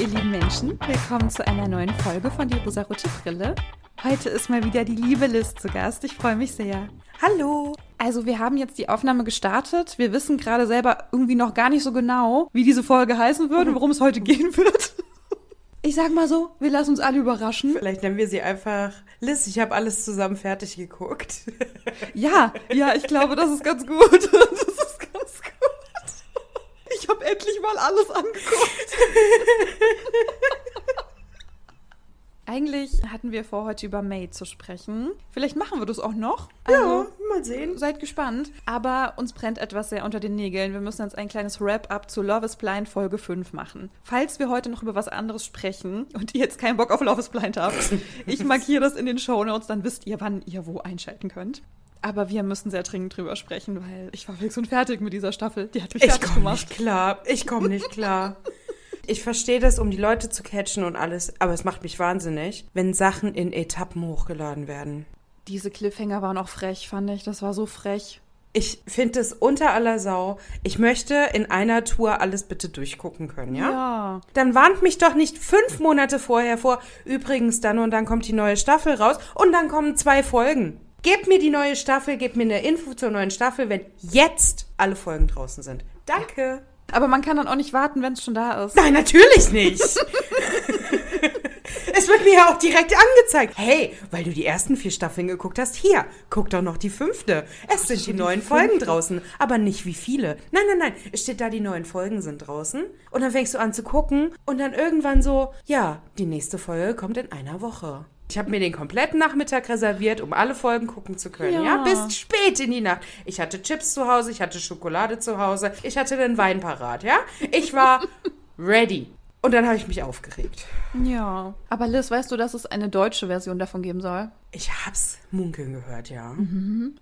ihr lieben Menschen. Willkommen zu einer neuen Folge von Die Rosarote Brille. Heute ist mal wieder die liebe Liz zu Gast. Ich freue mich sehr. Hallo. Also wir haben jetzt die Aufnahme gestartet. Wir wissen gerade selber irgendwie noch gar nicht so genau, wie diese Folge heißen wird und worum es heute gehen wird. Ich sag mal so, wir lassen uns alle überraschen. Vielleicht nennen wir sie einfach Liz, ich habe alles zusammen fertig geguckt. Ja, ja, ich glaube, das ist ganz gut. Das ist ganz gut. Ich habe endlich mal alles angeguckt. Eigentlich hatten wir vor, heute über May zu sprechen. Vielleicht machen wir das auch noch. Also, ja, mal sehen. Seid gespannt. Aber uns brennt etwas sehr unter den Nägeln. Wir müssen jetzt ein kleines Wrap-up zu Love is Blind Folge 5 machen. Falls wir heute noch über was anderes sprechen und ihr jetzt keinen Bock auf Love is Blind habt, ich markiere das in den Show Notes, dann wisst ihr, wann ihr wo einschalten könnt. Aber wir müssen sehr dringend drüber sprechen, weil ich war fix und fertig mit dieser Staffel. Die hat mich ich komme gemacht. nicht klar. Ich komme nicht klar. Ich verstehe das, um die Leute zu catchen und alles, aber es macht mich wahnsinnig, wenn Sachen in Etappen hochgeladen werden. Diese Cliffhanger waren auch frech, fand ich. Das war so frech. Ich finde es unter aller Sau. Ich möchte in einer Tour alles bitte durchgucken können, ja? Ja. Dann warnt mich doch nicht fünf Monate vorher vor. Übrigens, dann und dann kommt die neue Staffel raus und dann kommen zwei Folgen. Gebt mir die neue Staffel, gebt mir eine Info zur neuen Staffel, wenn jetzt alle Folgen draußen sind. Danke. Aber man kann dann auch nicht warten, wenn es schon da ist. Nein, natürlich nicht. es wird mir ja auch direkt angezeigt. Hey, weil du die ersten vier Staffeln geguckt hast, hier, guck doch noch die fünfte. Es sind die schon die neuen Folgen draußen, aber nicht wie viele. Nein, nein, nein, es steht da, die neuen Folgen sind draußen. Und dann fängst du an zu gucken und dann irgendwann so, ja, die nächste Folge kommt in einer Woche. Ich habe mir den kompletten Nachmittag reserviert, um alle Folgen gucken zu können. Ja. Ja. bis spät in die Nacht. Ich hatte Chips zu Hause, ich hatte Schokolade zu Hause, ich hatte den Wein parat, ja? Ich war ready. Und dann habe ich mich aufgeregt. Ja. Aber Liz, weißt du, dass es eine deutsche Version davon geben soll? Ich hab's munkeln gehört, ja.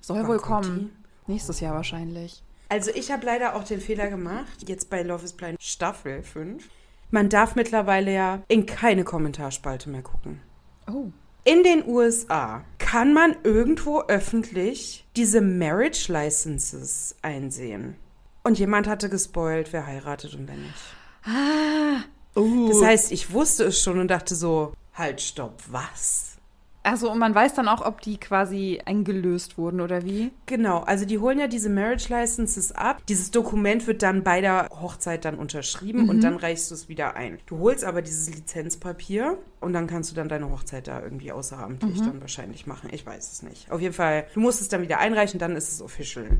Soll Wann wohl kommen. Nächstes Jahr wahrscheinlich. Also ich habe leider auch den Fehler gemacht, jetzt bei Love is Blind Staffel 5. Man darf mittlerweile ja in keine Kommentarspalte mehr gucken. Oh. In den USA kann man irgendwo öffentlich diese Marriage Licenses einsehen. Und jemand hatte gespoilt, wer heiratet und wer nicht. Ah. Uh. Das heißt, ich wusste es schon und dachte so, halt, stopp, was? Also, und man weiß dann auch, ob die quasi eingelöst wurden oder wie? Genau, also die holen ja diese Marriage Licenses ab. Dieses Dokument wird dann bei der Hochzeit dann unterschrieben und dann reichst du es wieder ein. Du holst aber dieses Lizenzpapier und dann kannst du dann deine Hochzeit da irgendwie außeramtlich dann wahrscheinlich machen. Ich weiß es nicht. Auf jeden Fall, du musst es dann wieder einreichen, dann ist es official.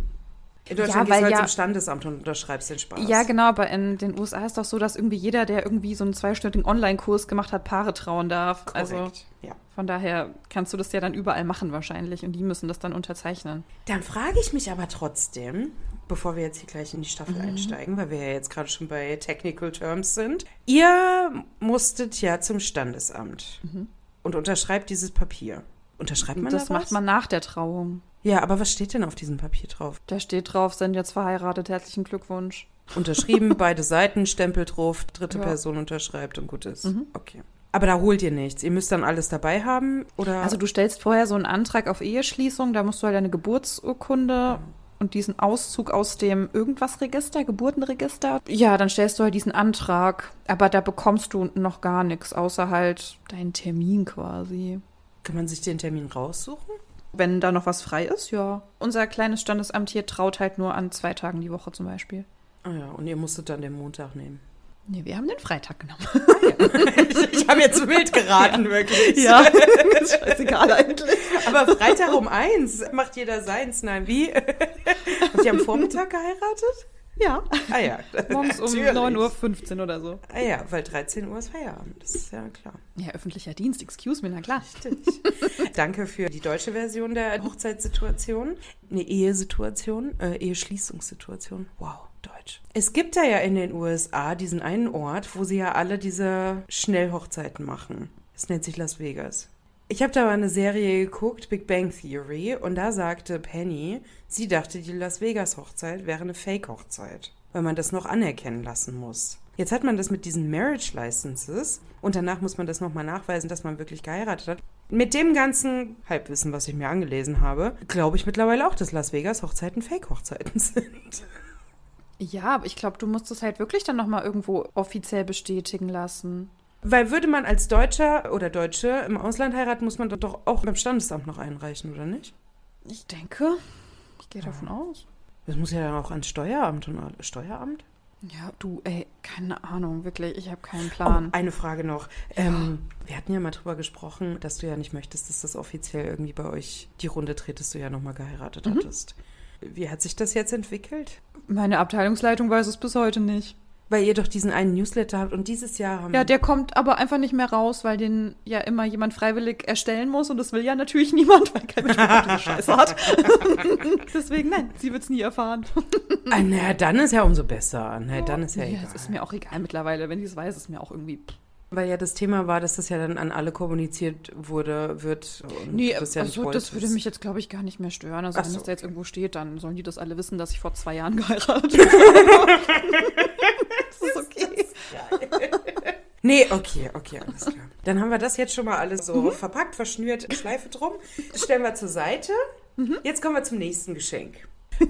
In Deutschland weil gehst du halt ja- zum Standesamt und unterschreibst den Spaß. Ja, genau, aber in den USA ist doch so, dass irgendwie jeder, der irgendwie so einen zweistündigen Online-Kurs gemacht hat, Paare trauen darf. Also Korrekt. ja. von daher kannst du das ja dann überall machen wahrscheinlich und die müssen das dann unterzeichnen. Dann frage ich mich aber trotzdem, bevor wir jetzt hier gleich in die Staffel einsteigen, weil wir ja jetzt gerade schon bei Technical Terms sind. Ihr musstet ja zum Standesamt und unterschreibt dieses Papier. Unterschreibt man das da macht man nach der Trauung. Ja, aber was steht denn auf diesem Papier drauf? Da steht drauf, sind jetzt verheiratet, herzlichen Glückwunsch. Unterschrieben, beide Seiten, Stempel drauf, dritte Ja. Person unterschreibt und gut ist. Okay. Aber da holt ihr nichts. Ihr müsst dann alles dabei haben oder? Also du stellst vorher so einen Antrag auf Eheschließung, da musst du halt deine Geburtsurkunde und diesen Auszug aus dem Irgendwas-Register, Geburtenregister. Ja, dann stellst du halt diesen Antrag, aber da bekommst du noch gar nichts, außer halt deinen Termin quasi. Kann man sich den Termin raussuchen? Wenn da noch was frei ist, ja. Unser kleines Standesamt hier traut halt nur an zwei Tagen die Woche zum Beispiel. Ah ja, und ihr musstet dann den Montag nehmen. Nee, wir haben den Freitag genommen. ich habe jetzt wild geraten, wirklich. ist scheißegal eigentlich. Aber Freitag um eins macht jeder seins. Nein, wie? Habt ihr am Vormittag geheiratet? Ja. Ah ja. Morgens um natürlich. 9.15 Uhr oder so. Ah ja, weil 13 Uhr ist Feierabend. Das ist ja klar. Ja, öffentlicher Dienst, excuse me, na klar. Richtig. Danke für die deutsche Version der Hochzeitssituation. Eine Ehesituation, äh, Eheschließungssituation. Wow, Deutsch. Es gibt da ja in den USA diesen einen Ort, wo sie ja alle diese Schnellhochzeiten machen. Es nennt sich Las Vegas. Ich habe da mal eine Serie geguckt, Big Bang Theory, und da sagte Penny, sie dachte, die Las Vegas Hochzeit wäre eine Fake-Hochzeit, weil man das noch anerkennen lassen muss. Jetzt hat man das mit diesen Marriage Licenses und danach muss man das nochmal nachweisen, dass man wirklich geheiratet hat. Mit dem ganzen Halbwissen, was ich mir angelesen habe, glaube ich mittlerweile auch, dass Las Vegas Hochzeiten Fake-Hochzeiten sind. Ja, aber ich glaube, du musst es halt wirklich dann nochmal irgendwo offiziell bestätigen lassen. Weil würde man als Deutscher oder Deutsche im Ausland heiraten, muss man doch auch beim Standesamt noch einreichen, oder nicht? Ich denke, ich gehe davon aus. Das muss ja dann auch ans Steueramt und Steueramt? Ja, du, ey, keine Ahnung, wirklich, ich habe keinen Oh, Plan. eine Frage noch. Ähm, wir hatten ja mal drüber gesprochen, dass du ja nicht möchtest, dass das offiziell irgendwie bei euch die Runde dreht, dass du ja nochmal geheiratet Mhm. hattest. Wie hat sich das jetzt entwickelt? Meine Abteilungsleitung weiß es bis heute nicht. Weil ihr doch diesen einen Newsletter habt und dieses Jahr haben Ja, der kommt aber einfach nicht mehr raus, weil den ja immer jemand freiwillig erstellen muss und das will ja natürlich niemand, weil kein Mensch diese Scheiße hat. Deswegen, nein, sie wird es nie erfahren. Ah, naja, dann ist ja umso besser. Na, dann ist ja, Ja, egal. es ist mir auch egal mittlerweile. Wenn sie es weiß, ist mir auch irgendwie. Weil ja das Thema war, dass das ja dann an alle kommuniziert wurde, wird. Und Nee, das ja nicht also, das würde mich jetzt, glaube ich, gar nicht mehr stören. Also, Ach wenn so, das da jetzt irgendwo steht, dann sollen die das alle wissen, dass ich vor zwei Jahren geheiratet habe. Das ist okay. Nee, okay, okay, alles klar. Dann haben wir das jetzt schon mal alles so Mhm. verpackt, verschnürt, Schleife drum. Das stellen wir zur Seite. Mhm. Jetzt kommen wir zum nächsten Geschenk.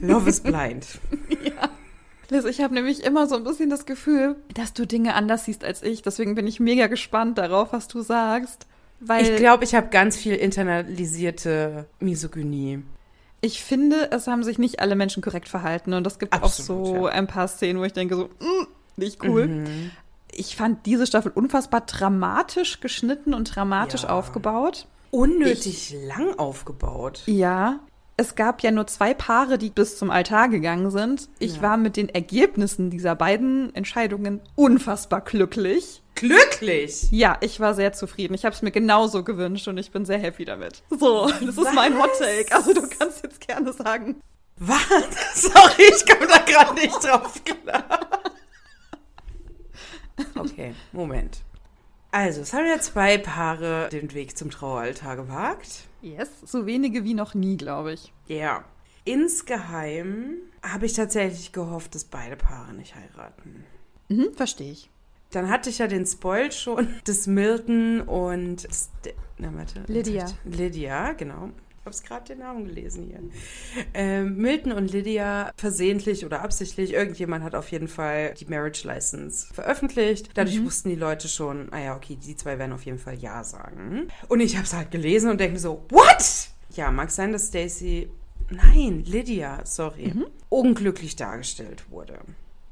Love is blind. Liz, ich habe nämlich immer so ein bisschen das Gefühl, dass du Dinge anders siehst als ich. Deswegen bin ich mega gespannt darauf, was du sagst. Weil Ich glaube, ich habe ganz viel internalisierte Misogynie. ich finde, es haben sich nicht alle Menschen korrekt verhalten. Und es gibt Absolut, auch so ja. ein paar Szenen, wo ich denke so, mm, nicht cool. Ich fand diese Staffel unfassbar dramatisch geschnitten und dramatisch Ja. aufgebaut. Unnötig lang aufgebaut. Ja, es gab ja nur zwei Paare, die bis zum Altar gegangen sind. Ich Ja. war mit den Ergebnissen dieser beiden Entscheidungen unfassbar glücklich. Glücklich! Ja, ich war sehr zufrieden. Ich habe es mir genauso gewünscht und ich bin sehr happy damit. So, das ist mein Hot Take. Also du kannst jetzt gerne sagen. Was? Sorry, ich komme da gerade nicht drauf klar. Okay, Moment. Also, es haben ja zwei Paare den Weg zum Traueraltar gewagt. Yes, so wenige wie noch nie, glaube ich. Ja. Insgeheim habe ich tatsächlich gehofft, dass beide Paare nicht heiraten. Mhm, verstehe ich. Dann hatte ich ja den Spoil schon, dass Milton und St na, warte, Lydia. Lydia, genau. Ich habe es gerade den Namen gelesen hier. Ähm, Milton und Lydia versehentlich oder absichtlich, irgendjemand hat auf jeden Fall die Marriage License veröffentlicht. Dadurch wussten die Leute schon, ah ja, okay, die zwei werden auf jeden Fall Ja sagen. Und ich habe es halt gelesen und denke so, what? Ja, mag sein, dass Stacy, nein, Lydia, sorry, unglücklich dargestellt wurde.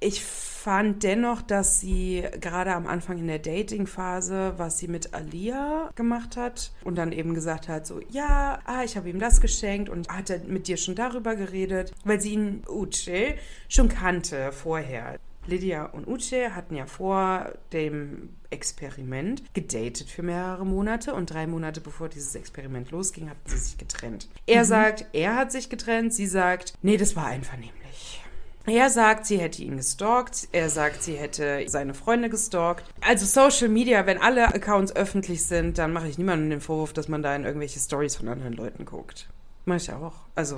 Ich fand dennoch, dass sie gerade am Anfang in der Dating-Phase, was sie mit Alia gemacht hat und dann eben gesagt hat, so, ja, ah, ich habe ihm das geschenkt und hat er mit dir schon darüber geredet, weil sie ihn, Uche, schon kannte vorher. Lydia und Uche hatten ja vor dem Experiment gedatet für mehrere Monate und drei Monate bevor dieses Experiment losging, hatten sie sich getrennt. Er sagt, er hat sich getrennt, sie sagt, nee, das war einvernehmlich. Er sagt, sie hätte ihn gestalkt. Er sagt, sie hätte seine Freunde gestalkt. Also Social Media, wenn alle Accounts öffentlich sind, dann mache ich niemandem den Vorwurf, dass man da in irgendwelche Stories von anderen Leuten guckt. Mache ich auch. Also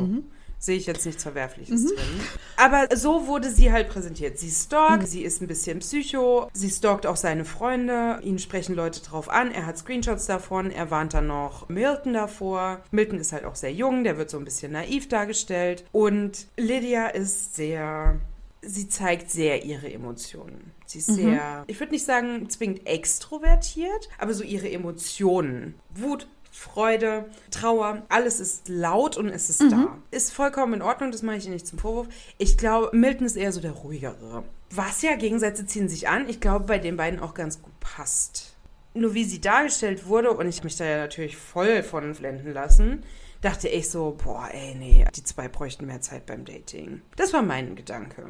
sehe ich jetzt nichts Verwerfliches drin. Aber so wurde sie halt präsentiert. Sie stalkt, sie ist ein bisschen psycho, sie stalkt auch seine Freunde, ihn sprechen Leute drauf an, er hat Screenshots davon, er warnt dann noch Milton davor. Milton ist halt auch sehr jung, der wird so ein bisschen naiv dargestellt. Und Lydia ist sehr sie zeigt sehr ihre Emotionen. Sie ist sehr, ich würde nicht sagen zwingend extrovertiert, aber so ihre Emotionen. Wut, Freude, Trauer, alles ist laut und es ist da. Ist vollkommen in Ordnung, das mache ich ihr nicht zum Vorwurf. Ich glaube, Milton ist eher so der ruhigere. Was ja, Gegensätze ziehen sich an. Ich glaube, bei den beiden auch ganz gut passt. Nur wie sie dargestellt wurde, und ich hab mich da ja natürlich voll von blenden lassen, dachte ich so, boah, ey, nee, die zwei bräuchten mehr Zeit beim Dating. Das war mein Gedanke.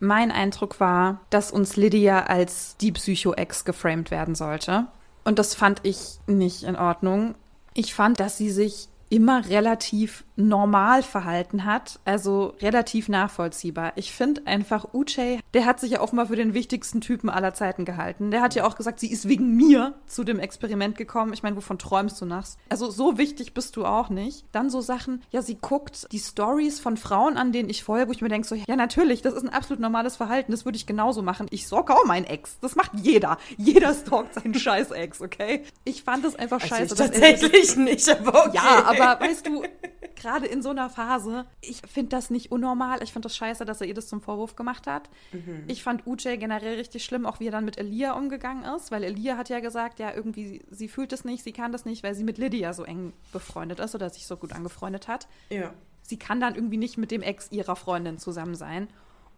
Mein Eindruck war, dass uns Lydia als die Psycho-Ex geframed werden sollte. Und das fand ich nicht in Ordnung. Ich fand, dass sie sich immer relativ normal verhalten hat, also relativ nachvollziehbar. Ich finde einfach, Uche, der hat sich ja offenbar für den wichtigsten Typen aller Zeiten gehalten. Der hat ja auch gesagt, sie ist wegen mir zu dem Experiment gekommen. Ich meine, wovon träumst du nachts? Also so wichtig bist du auch nicht. Dann so Sachen, ja, sie guckt die Stories von Frauen an, denen ich folge, wo ich mir denke so, ja, natürlich, das ist ein absolut normales Verhalten, das würde ich genauso machen. Ich stalk auch meinen Ex. Das macht jeder. Jeder stalkt seinen scheiß Ex, okay? Ich fand es einfach scheiße. Also sich- tatsächlich nicht, aber okay. ja, aber weißt du, gerade in so einer Phase, ich finde das nicht unnormal. Ich finde das scheiße, dass er ihr das zum Vorwurf gemacht hat. Mhm. Ich fand Uche generell richtig schlimm, auch wie er dann mit Elia umgegangen ist, weil Elia hat ja gesagt, ja, irgendwie, sie fühlt es nicht, sie kann das nicht, weil sie mit Lydia so eng befreundet ist oder sich so gut angefreundet hat. Ja. Sie kann dann irgendwie nicht mit dem Ex ihrer Freundin zusammen sein.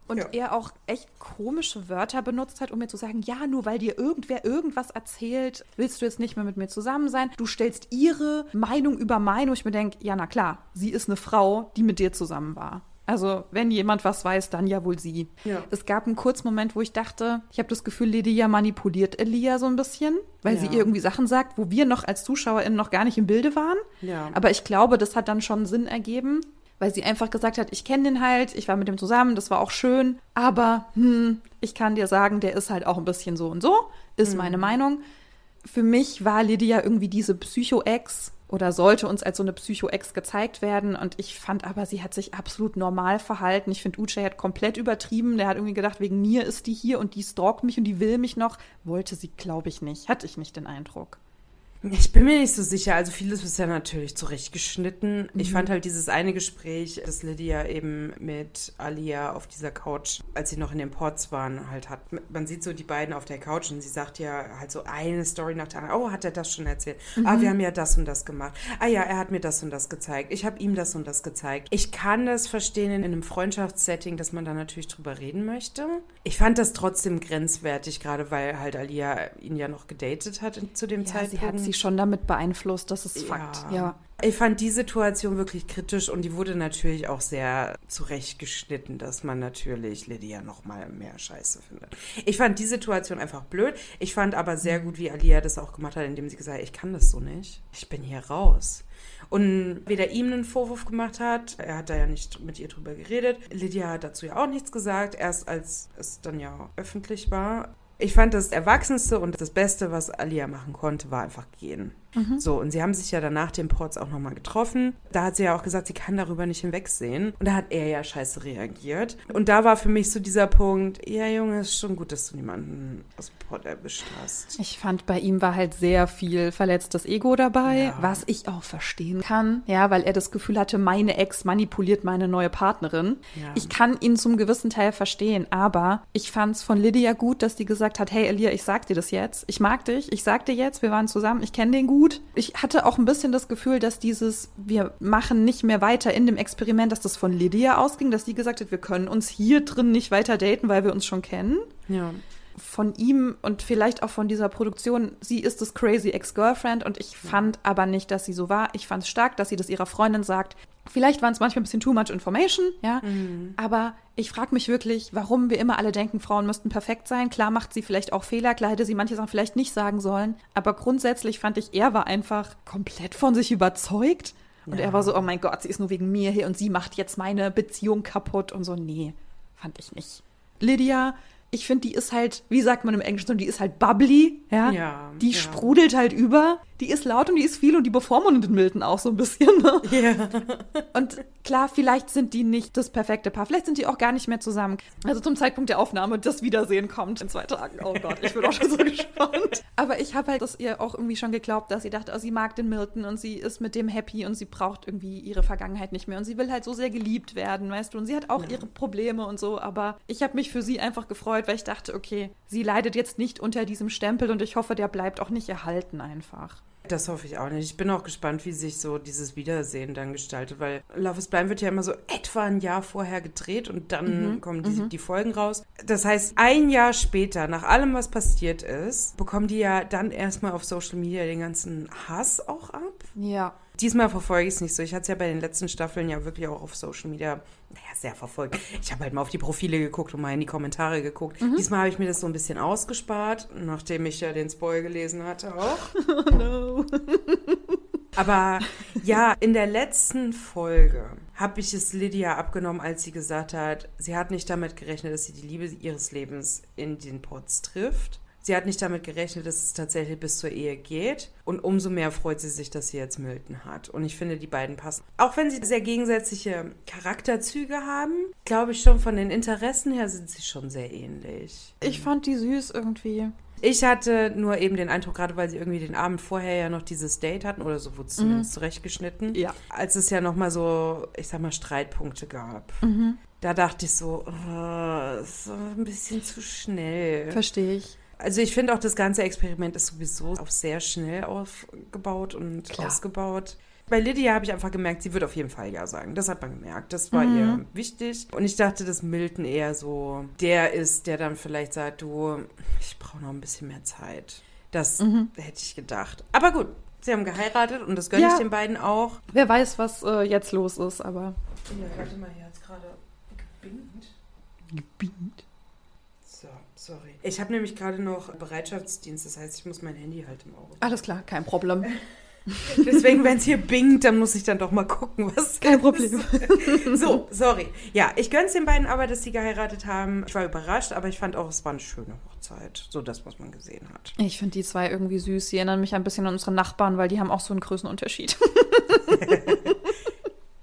Und ja. er auch echt komische Wörter benutzt hat, um mir zu sagen, ja, nur weil dir irgendwer irgendwas erzählt, willst du jetzt nicht mehr mit mir zusammen sein. Du stellst ihre Meinung über meine, wo ich mir denke, ja, na klar, sie ist eine Frau, die mit dir zusammen war. Also, wenn jemand was weiß, dann ja wohl sie. Ja. Es gab einen kurzen Moment, wo ich dachte, ich habe das Gefühl, Lydia manipuliert Elia so ein bisschen, weil ja. sie ihr irgendwie Sachen sagt, wo wir noch als ZuschauerInnen noch gar nicht im Bilde waren. Ja. Aber ich glaube, das hat dann schon Sinn ergeben weil sie einfach gesagt hat, ich kenne den halt, ich war mit dem zusammen, das war auch schön, aber hm, ich kann dir sagen, der ist halt auch ein bisschen so und so, ist mhm. meine Meinung. Für mich war Lydia irgendwie diese Psycho-Ex oder sollte uns als so eine Psycho-Ex gezeigt werden und ich fand aber, sie hat sich absolut normal verhalten. Ich finde, Uche hat komplett übertrieben. Der hat irgendwie gedacht, wegen mir ist die hier und die stalkt mich und die will mich noch. Wollte sie, glaube ich, nicht. Hatte ich nicht den Eindruck. Ich bin mir nicht so sicher. Also vieles ist ja natürlich zurechtgeschnitten. Mhm. Ich fand halt dieses eine Gespräch, das Lydia eben mit Alia auf dieser Couch, als sie noch in den Ports waren, halt hat. Man sieht so die beiden auf der Couch und sie sagt ja halt so eine Story nach der anderen. Oh, hat er das schon erzählt? Ah, mhm. Ah, wir haben ja das und das gemacht. Ah ja, er hat mir das und das gezeigt. Ich habe ihm das und das gezeigt. Ich kann das verstehen in einem Freundschaftssetting, dass man da natürlich drüber reden möchte. Ich fand das trotzdem grenzwertig, gerade weil halt Alia ihn ja noch gedatet hat zu dem ja, Zeitpunkt. Sie hat sie schon damit beeinflusst, das ist ja. Fakt. Ja. Ich fand die Situation wirklich kritisch und die wurde natürlich auch sehr zurechtgeschnitten, dass man natürlich Lydia noch mal mehr Scheiße findet. Ich fand die Situation einfach blöd. Ich fand aber sehr gut, wie Alia das auch gemacht hat, indem sie gesagt hat, ich kann das so nicht. Ich bin hier raus. Und weder ihm einen Vorwurf gemacht hat, er hat da ja nicht mit ihr drüber geredet. Lydia hat dazu ja auch nichts gesagt, erst als es dann ja öffentlich war. Ich fand das Erwachsenste und das Beste, was Alia machen konnte, war einfach gehen. Mhm. So, und sie haben sich ja danach den Ports auch nochmal getroffen. Da hat sie ja auch gesagt, sie kann darüber nicht hinwegsehen. Und da hat er ja scheiße reagiert. Und da war für mich so dieser Punkt, ja Junge, ist schon gut, dass du niemanden aus dem Port erwischt hast. Ich fand, bei ihm war halt sehr viel verletztes Ego dabei, ja. was ich auch verstehen kann. Ja, weil er das Gefühl hatte, meine Ex manipuliert meine neue Partnerin. Ja. Ich kann ihn zum gewissen Teil verstehen, aber ich fand es von Lydia gut, dass die gesagt hat, hey Elia, ich sag dir das jetzt. Ich mag dich, ich sag dir jetzt, wir waren zusammen, ich kenne den gut gut. Ich hatte auch ein bisschen das Gefühl, dass dieses, wir machen nicht mehr weiter in dem Experiment, dass das von Lydia ausging, dass sie gesagt hat, wir können uns hier drin nicht weiter daten, weil wir uns schon kennen. Ja von ihm und vielleicht auch von dieser Produktion, sie ist das crazy Ex-Girlfriend und ich fand aber nicht, dass sie so war. Ich fand es stark, dass sie das ihrer Freundin sagt. Vielleicht waren es manchmal ein bisschen too much information, ja. Mhm. Aber ich frage mich wirklich, warum wir immer alle denken, Frauen müssten perfekt sein. Klar macht sie vielleicht auch Fehler, klar hätte sie manche Sachen vielleicht nicht sagen sollen. Aber grundsätzlich fand ich, er war einfach komplett von sich überzeugt. Und ja. er war so, oh mein Gott, sie ist nur wegen mir hier und sie macht jetzt meine Beziehung kaputt und so. Nee, fand ich nicht. Lydia ich finde, die ist halt, wie sagt man im Englischen, die ist halt bubbly, ja. ja die ja. sprudelt halt über die ist laut und die ist viel und die bevormundet Milton auch so ein bisschen. Ne? Ja. Und klar, vielleicht sind die nicht das perfekte Paar. Vielleicht sind die auch gar nicht mehr zusammen. Also zum Zeitpunkt der Aufnahme, das Wiedersehen kommt in zwei Tagen. Oh Gott, ich bin auch schon so gespannt. Aber ich habe halt das ihr auch irgendwie schon geglaubt, dass sie dachte, oh, sie mag den Milton und sie ist mit dem happy und sie braucht irgendwie ihre Vergangenheit nicht mehr. Und sie will halt so sehr geliebt werden, weißt du. Und sie hat auch ja. ihre Probleme und so. Aber ich habe mich für sie einfach gefreut, weil ich dachte, okay, sie leidet jetzt nicht unter diesem Stempel und ich hoffe, der bleibt auch nicht erhalten einfach. Das hoffe ich auch nicht. Ich bin auch gespannt, wie sich so dieses Wiedersehen dann gestaltet, weil Love is Blind wird ja immer so etwa ein Jahr vorher gedreht und dann mhm. kommen die, mhm. die, Folgen raus. Das heißt, ein Jahr später, nach allem, was passiert ist, bekommen die ja dann erstmal auf Social Media den ganzen Hass auch ab. Ja. Diesmal verfolge ich es nicht so. Ich hatte es ja bei den letzten Staffeln ja wirklich auch auf Social Media naja, sehr verfolgt. Ich habe halt mal auf die Profile geguckt und mal in die Kommentare geguckt. Mhm. Diesmal habe ich mir das so ein bisschen ausgespart, nachdem ich ja den Spoil gelesen hatte auch. Oh no. Aber ja, in der letzten Folge habe ich es Lydia abgenommen, als sie gesagt hat, sie hat nicht damit gerechnet, dass sie die Liebe ihres Lebens in den Pots trifft. Sie hat nicht damit gerechnet, dass es tatsächlich bis zur Ehe geht. Und umso mehr freut sie sich, dass sie jetzt Milton hat. Und ich finde, die beiden passen. Auch wenn sie sehr gegensätzliche Charakterzüge haben, glaube ich schon von den Interessen her sind sie schon sehr ähnlich. Ich fand die süß irgendwie. Ich hatte nur eben den Eindruck, gerade weil sie irgendwie den Abend vorher ja noch dieses Date hatten oder so wurde es zumindest zurechtgeschnitten, Ja. als es ja nochmal so, ich sag mal, Streitpunkte gab. Da dachte ich so, oh, ist so ein bisschen zu schnell. Verstehe ich. Also ich finde auch, das ganze Experiment ist sowieso auf sehr schnell aufgebaut und Klar. ausgebaut. Bei Lydia habe ich einfach gemerkt, sie wird auf jeden Fall Ja sagen. Das hat man gemerkt. Das war ihr wichtig. Und ich dachte, dass Milton eher so der ist, der dann vielleicht sagt, du, ich brauche noch ein bisschen mehr Zeit. Das hätte ich gedacht. Aber gut, sie haben geheiratet und das gönne Ja. ich den beiden auch. Wer weiß, was äh, jetzt los ist, aber. Ja, warte mal, hier hat es gerade gebingt. Gebingt. So, sorry. Ich habe nämlich gerade noch Bereitschaftsdienst, das heißt, ich muss mein Handy halt im Auge Alles klar, kein Problem. Deswegen, wenn es hier bingt, dann muss ich dann doch mal gucken, was. Kein Problem. So, sorry. Ja, ich gönn's den beiden aber, dass sie geheiratet haben. Ich war überrascht, aber ich fand auch, es war eine schöne Hochzeit. So das, was man gesehen hat. Ich finde die zwei irgendwie süß. Sie erinnern mich ein bisschen an unsere Nachbarn, weil die haben auch so einen Größenunterschied.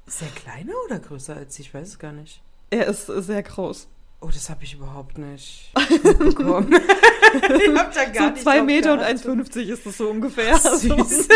Ist er kleiner oder größer als ich? Ich weiß es gar nicht. er ist sehr groß. Oh, das habe ich überhaupt nicht mitbekommen. ich hab da gar so nicht zwei Meter und geachtet. 1,50 ist es so ungefähr. Süß.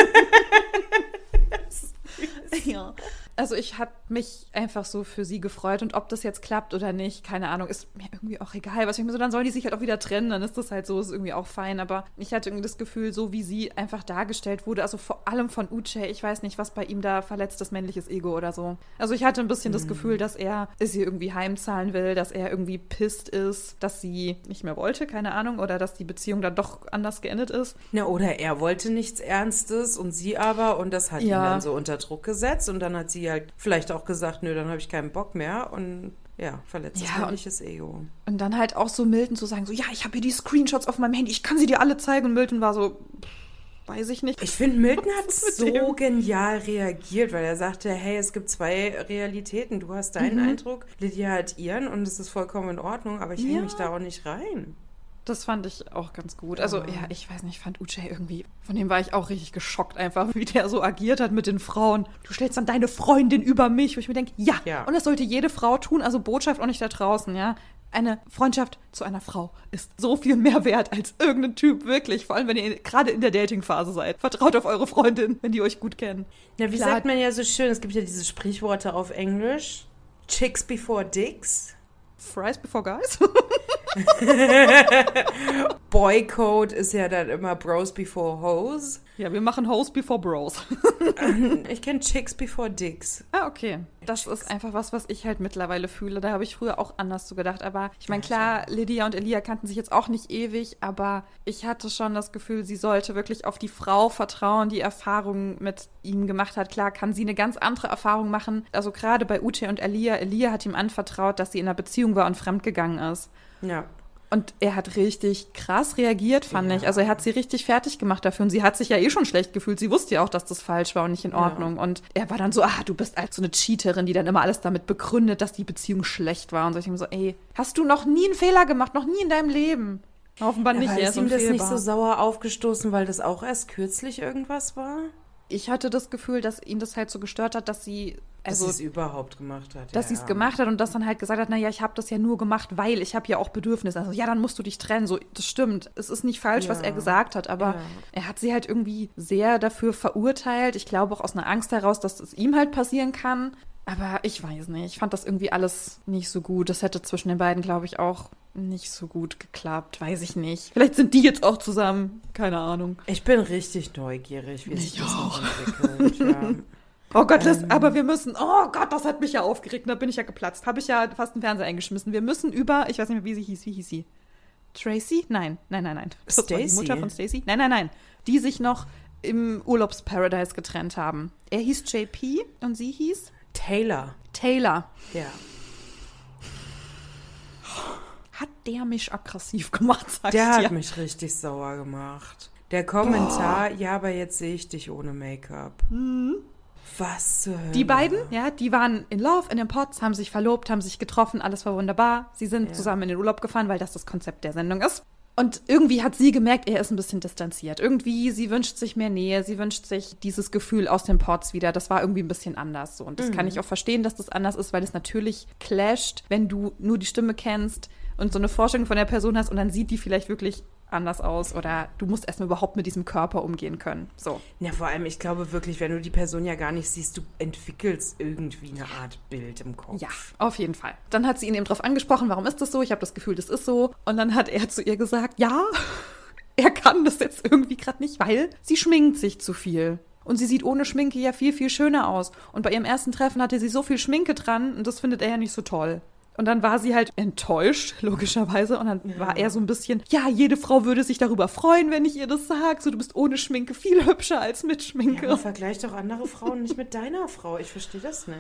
Also ich habe mich einfach so für sie gefreut und ob das jetzt klappt oder nicht, keine Ahnung, ist mir irgendwie auch egal. Was ich mir so, dann sollen die sich halt auch wieder trennen, dann ist das halt so, ist irgendwie auch fein. Aber ich hatte irgendwie das Gefühl, so wie sie einfach dargestellt wurde, also vor allem von Uche, ich weiß nicht, was bei ihm da verletztes männliches Ego oder so. Also ich hatte ein bisschen das Gefühl, dass er sie irgendwie heimzahlen will, dass er irgendwie pisst ist, dass sie nicht mehr wollte, keine Ahnung, oder dass die Beziehung dann doch anders geendet ist. Na, oder er wollte nichts Ernstes und sie aber und das hat ihn Ja. dann so unter Druck gesetzt und dann hat sie halt vielleicht auch gesagt, nö, dann habe ich keinen Bock mehr und ja, verletztes Ja, männliches Ego. Und dann halt auch so Milton zu sagen, so, ja, ich habe hier die Screenshots auf meinem Handy, ich kann sie dir alle zeigen. Und Milton war so, weiß ich nicht. Ich finde, Milton hat so dem? genial reagiert, weil er sagte, hey, es gibt zwei Realitäten. Du hast deinen Mhm. Eindruck, Lydia hat ihren und es ist vollkommen in Ordnung, aber ich hänge Ja. mich da auch nicht rein. Das fand ich auch ganz gut. Also, Ja. ich weiß nicht, ich fand Uche irgendwie, von dem war ich auch richtig geschockt einfach, wie der so agiert hat mit den Frauen. Du stellst dann deine Freundin über mich, wo ich mir denke, ja, Ja. und das sollte jede Frau tun, also Botschaft auch nicht da draußen, ja. Eine Freundschaft zu einer Frau ist so viel mehr wert als irgendein Typ, wirklich. Vor allem, wenn ihr gerade in der Dating-Phase seid. Vertraut auf eure Freundin, wenn die euch gut kennen. Na, wie Klar. sagt man ja so schön, es gibt ja diese Sprichworte auf Englisch. Chicks before dicks. Fries before guys? Boycode ist ja dann immer Bros before Hoes. ja, wir machen Hoes before Bros. Ich kenne Chicks before Dicks. Ah, okay. Das ist einfach was, was ich halt mittlerweile fühle. Da habe ich früher auch anders so gedacht. Aber ich meine, klar, Lydia und Elia kannten sich jetzt auch nicht ewig, aber ich hatte schon das Gefühl, sie sollte wirklich auf die Frau vertrauen, die Erfahrungen mit ihm gemacht hat. Klar, kann sie eine ganz andere Erfahrung machen. Also gerade bei Ute und Elia. Elia hat ihm anvertraut, dass sie in einer Beziehung war und fremdgegangen ist. Ja. Und er hat richtig krass reagiert, fand Ja. ich. Also er hat sie richtig fertig gemacht dafür. Und sie hat sich ja eh schon schlecht gefühlt. Sie wusste ja auch, dass das falsch war und nicht in Ordnung. Und er war dann so, ah, du bist halt so eine Cheaterin, die dann immer alles damit begründet, dass die Beziehung schlecht war. Und so ich mir so, ey, hast du noch nie einen Fehler gemacht? Noch nie in deinem Leben? Offenbar nicht. Er ist ihm das nicht so sauer aufgestoßen, weil das auch erst kürzlich irgendwas war? Ich hatte das Gefühl, dass ihn das halt so gestört hat, dass sie, Dass also sie es überhaupt gemacht hat. dass ja, sie es ja. gemacht hat und das dann halt gesagt hat, naja, ich habe das ja nur gemacht, weil ich habe ja auch Bedürfnisse. Also ja, dann musst du dich trennen. So, das stimmt. Es ist nicht falsch, was Ja. er gesagt hat, aber er hat sie halt irgendwie sehr dafür verurteilt. Ich glaube auch aus einer Angst heraus, dass es ihm halt passieren kann. Aber ich weiß nicht. Ich fand das irgendwie alles nicht so gut. Das hätte zwischen den beiden, glaube ich, auch nicht so gut geklappt. Weiß ich nicht. Vielleicht sind die jetzt auch zusammen. Keine Ahnung. Ich bin richtig neugierig, wie sich Ich das auch. entwickelt. Ja. Oh Gott, das, Ähm. aber wir müssen, oh Gott, das hat mich ja aufgeregt, da bin ich ja geplatzt. Habe ich ja fast den Fernseher eingeschmissen. Wir müssen über, ich weiß nicht mehr, wie sie hieß, wie hieß sie? Tracy? Nein, nein, nein, nein. Das war die. Mutter von Stacy? Nein, nein, nein. Die sich noch im Urlaubsparadise getrennt haben. Er hieß JP und sie hieß Taylor. Taylor. Ja. Hat der mich aggressiv gemacht, sag Der hat dir. mich richtig sauer gemacht. Der Kommentar, ja, aber jetzt sehe ich dich ohne Make-up. Was zur Hölle? Mhm. Die beiden, ja, die waren in Love in den Pots, haben sich verlobt, haben sich getroffen, alles war wunderbar. Sie sind Ja. zusammen in den Urlaub gefahren, weil das das Konzept der Sendung ist. Und irgendwie hat sie gemerkt, er ist ein bisschen distanziert. Irgendwie, sie wünscht sich mehr Nähe, sie wünscht sich dieses Gefühl aus den Pots wieder. Das war irgendwie ein bisschen anders so. Und das kann ich auch verstehen, dass das anders ist, weil es natürlich clasht, wenn du nur die Stimme kennst und so eine Vorstellung von der Person hast und dann sieht die vielleicht wirklich anders aus oder du musst erstmal überhaupt mit diesem Körper umgehen können. So. Ja, vor allem, ich glaube wirklich, wenn du die Person ja gar nicht siehst, du entwickelst irgendwie eine Art Bild im Kopf. Ja, auf jeden Fall. Dann hat sie ihn eben darauf angesprochen, warum ist das so? Ich habe das Gefühl, das ist so. Und dann hat er zu ihr gesagt, ja, er kann das jetzt irgendwie gerade nicht, weil sie schminkt sich zu viel. Und sie sieht ohne Schminke ja viel, viel schöner aus. Und bei ihrem ersten Treffen hatte sie so viel Schminke dran und das findet er ja nicht so toll. Und dann war sie halt enttäuscht, logischerweise. Und dann ja. war er so ein bisschen, ja, jede Frau würde sich darüber freuen, wenn ich ihr das sage. So, du bist ohne Schminke viel hübscher als mit Schminke. Ja, vergleich doch andere Frauen nicht mit deiner Frau. Ich verstehe das nicht.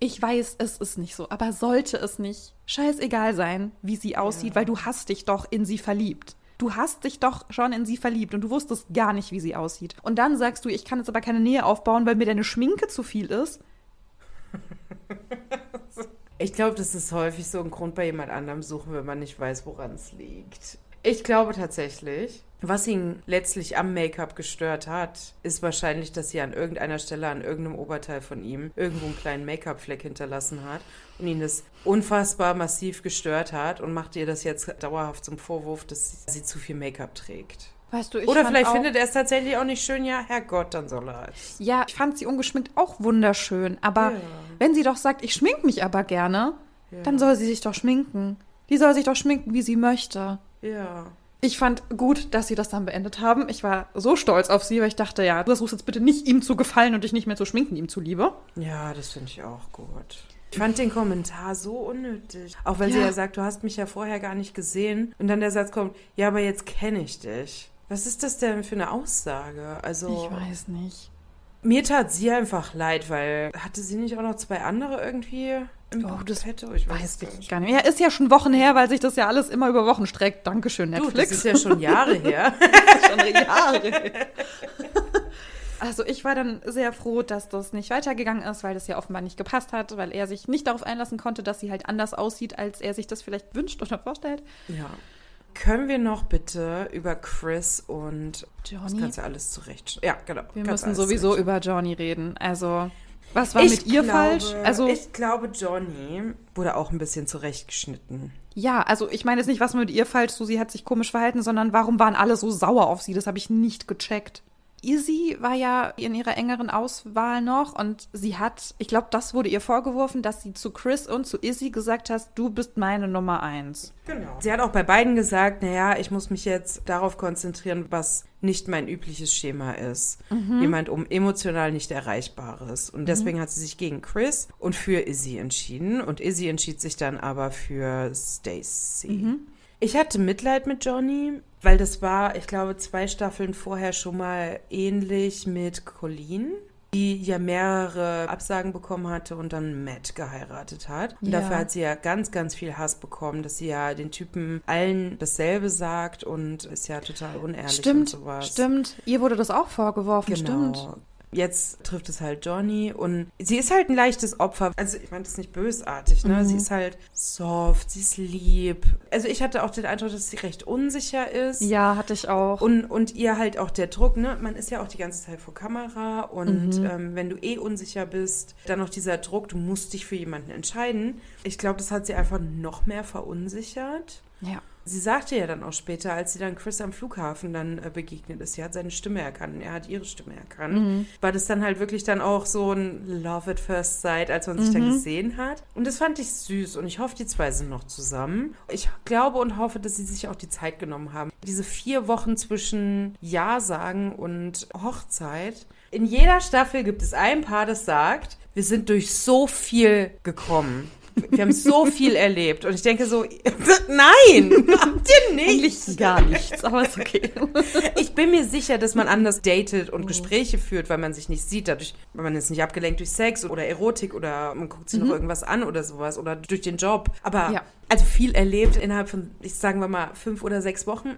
Ich weiß, es ist nicht so, aber sollte es nicht scheißegal sein, wie sie aussieht, ja. weil du hast dich doch in sie verliebt. Du hast dich doch schon in sie verliebt und du wusstest gar nicht, wie sie aussieht. Und dann sagst du, ich kann jetzt aber keine Nähe aufbauen, weil mir deine Schminke zu viel ist. Ich glaube, das ist häufig so ein Grund bei jemand anderem suchen, wenn man nicht weiß, woran es liegt. Ich glaube tatsächlich, was ihn letztlich am Make-up gestört hat, ist wahrscheinlich, dass sie an irgendeiner Stelle an irgendeinem Oberteil von ihm irgendwo einen kleinen Make-up-Fleck hinterlassen hat und ihn das unfassbar massiv gestört hat und macht ihr das jetzt dauerhaft zum Vorwurf, dass sie zu viel Make-up trägt. Weißt du, ich Oder vielleicht findet er es tatsächlich auch nicht schön, ja, Herrgott, dann soll er es. Ja, ich fand sie ungeschminkt auch wunderschön. Aber ja. wenn sie doch sagt, ich schmink mich aber gerne, ja. dann soll sie sich doch schminken. Die soll sich doch schminken, wie sie möchte. Ja. Ich fand gut, dass sie das dann beendet haben. Ich war so stolz auf sie, weil ich dachte, ja, du versuchst jetzt bitte nicht ihm zu gefallen und dich nicht mehr zu schminken, ihm zuliebe. Ja, das finde ich auch gut. Ich fand den Kommentar so unnötig. Auch weil ja. sie ja sagt, du hast mich ja vorher gar nicht gesehen. Und dann der Satz kommt, ja, aber jetzt kenne ich dich. Was ist das denn für eine Aussage? Also. Ich weiß nicht. Mir tat sie einfach leid, weil hatte sie nicht auch noch zwei andere irgendwie im oh, das hätte ich weiß, weiß ich gar nicht. Ja, ist ja schon Wochen her, weil sich das ja alles immer über Wochen streckt. Dankeschön, Netflix. Du, das ist ja schon Jahre her. schon Jahre her. Also ich war dann sehr froh, dass das nicht weitergegangen ist, weil das ja offenbar nicht gepasst hat, weil er sich nicht darauf einlassen konnte, dass sie halt anders aussieht, als er sich das vielleicht wünscht oder vorstellt. Ja. Können wir noch bitte über Chris und Johnny? Das kannst du alles zurecht. Ja, genau. Wir müssen sowieso über Johnny reden. Also, was war ich mit ihr glaube, falsch? Also, ich glaube, Johnny wurde auch ein bisschen zurechtgeschnitten. Ja, also ich meine jetzt nicht, was mit ihr falsch, so sie hat sich komisch verhalten, sondern warum waren alle so sauer auf sie? Das habe ich nicht gecheckt. Izzy war ja in ihrer engeren Auswahl noch und sie hat, ich glaube, das wurde ihr vorgeworfen, dass sie zu Chris und zu Izzy gesagt hat, du bist meine Nummer eins. Genau. Sie hat auch bei beiden gesagt, naja, ich muss mich jetzt darauf konzentrieren, was nicht mein übliches Schema ist. Mhm. Jemand um emotional nicht Erreichbares. Und deswegen mhm. hat sie sich gegen Chris und für Izzy entschieden. Und Izzy entschied sich dann aber für Stacy. Mhm. Ich hatte Mitleid mit Johnny, weil das war, ich glaube, zwei Staffeln vorher schon mal ähnlich mit Colleen die ja mehrere Absagen bekommen hatte und dann Matt geheiratet hat. Und ja. dafür hat sie ja ganz, ganz viel Hass bekommen, dass sie ja den Typen allen dasselbe sagt und ist ja total unehrlich stimmt, und sowas. Stimmt, ihr wurde das auch vorgeworfen, genau. stimmt. Jetzt trifft es halt Johnny und sie ist halt ein leichtes Opfer. Also ich meine, das ist nicht bösartig, ne? Mhm. Sie ist halt soft, sie ist lieb. Also ich hatte auch den Eindruck, dass sie recht unsicher ist. Ja, hatte ich auch. Und, und ihr halt auch der Druck, ne? Man ist ja auch die ganze Zeit vor Kamera und mhm. ähm, wenn du eh unsicher bist, dann noch dieser Druck, du musst dich für jemanden entscheiden. Ich glaube, das hat sie einfach noch mehr verunsichert. Ja. Sie sagte ja dann auch später, als sie dann Chris am Flughafen dann äh, begegnet ist, sie hat seine Stimme erkannt er hat ihre Stimme erkannt. Mhm. War das dann halt wirklich dann auch so ein Love at First Sight, als man sich mhm. dann gesehen hat. Und das fand ich süß und ich hoffe, die zwei sind noch zusammen. Ich glaube und hoffe, dass sie sich auch die Zeit genommen haben. Diese vier Wochen zwischen Ja sagen und Hochzeit. In jeder Staffel gibt es ein Paar, das sagt, wir sind durch so viel gekommen. Wir haben so viel erlebt. Und ich denke so, nein, habt ihr nicht. Eigentlich gar nichts, aber ist okay. Ich bin mir sicher, dass man anders datet und mhm. Gespräche führt, weil man sich nicht sieht, dadurch, weil man ist nicht abgelenkt durch Sex oder Erotik oder man guckt sich mhm. noch irgendwas an oder sowas oder durch den Job. Aber ja. also viel erlebt innerhalb von, ich sagen wir mal, fünf oder sechs Wochen.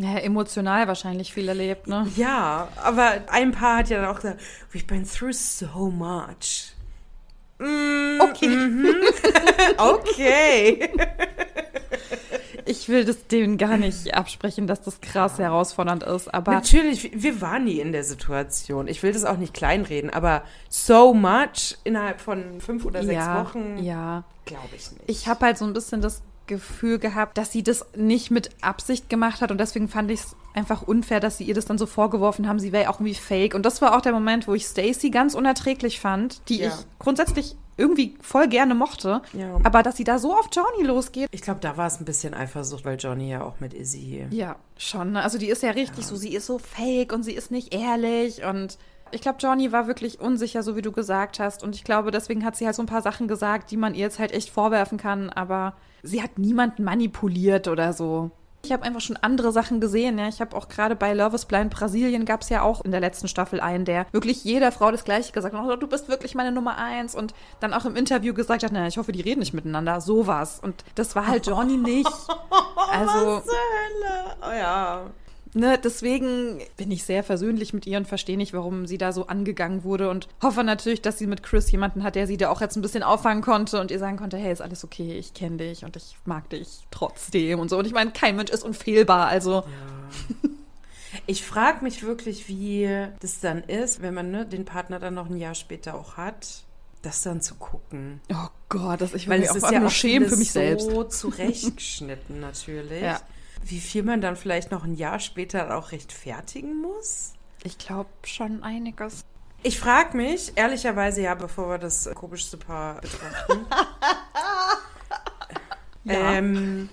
Ja, emotional wahrscheinlich viel erlebt, ne? Ja, aber ein Paar hat ja dann auch gesagt, we've been through so much. Mm, okay. Mhm. okay. Ich will das denen gar nicht absprechen, dass das krass herausfordernd ist, aber. Natürlich, wir waren nie in der Situation. Ich will das auch nicht kleinreden, aber so much innerhalb von fünf oder sechs ja, Wochen. Ja. Glaube ich nicht. Ich habe halt so ein bisschen das Gefühl gehabt, dass sie das nicht mit Absicht gemacht hat und deswegen fand ich es einfach unfair, dass sie ihr das dann so vorgeworfen haben, sie wäre auch irgendwie fake. Und das war auch der Moment, wo ich Stacy ganz unerträglich fand, die Ja. ich grundsätzlich irgendwie voll gerne mochte. Ja. Aber dass sie da so auf Johnny losgeht. Ich glaube, da war es ein bisschen Eifersucht, weil Johnny ja auch mit Izzy. Ja, schon. ne? Also die ist ja richtig so, sie ist so fake und sie ist nicht ehrlich und ich glaube, Johnny war wirklich unsicher, so wie du gesagt hast. Und ich glaube, deswegen hat sie halt so ein paar Sachen gesagt, die man ihr jetzt halt echt vorwerfen kann. Aber sie hat niemanden manipuliert oder so. Ich habe einfach schon andere Sachen gesehen. Ja. Ich habe auch gerade bei Love is Blind Brasilien gab es ja auch in der letzten Staffel einen, der wirklich jeder Frau das Gleiche gesagt hat. Oh, du bist wirklich meine Nummer eins. Und dann auch im Interview gesagt hat, na, ich hoffe, die reden nicht miteinander. Sowas. Und das war halt Johnny nicht. Also, zur Hölle? Oh ja. Ne, deswegen bin ich sehr versöhnlich mit ihr und verstehe nicht, warum sie da so angegangen wurde und hoffe natürlich, dass sie mit Chris jemanden hat, der sie da auch jetzt ein bisschen auffangen konnte und ihr sagen konnte, hey, ist alles okay, ich kenne dich und ich mag dich trotzdem und so. Und ich meine, kein Mensch ist unfehlbar, also Ich frage mich wirklich, wie das dann ist, wenn man ne, den Partner dann noch ein Jahr später auch hat, das dann zu gucken. oh Gott, das, ich will Weil mich auch ist ja auch schämen für mich selbst. so zurechtgeschnitten natürlich. Ja. Wie viel man dann vielleicht noch ein Jahr später auch rechtfertigen muss? Ich glaube schon einiges. Ich frage mich, ehrlicherweise ja, bevor wir das komischste Paar betrachten. Ja. ähm,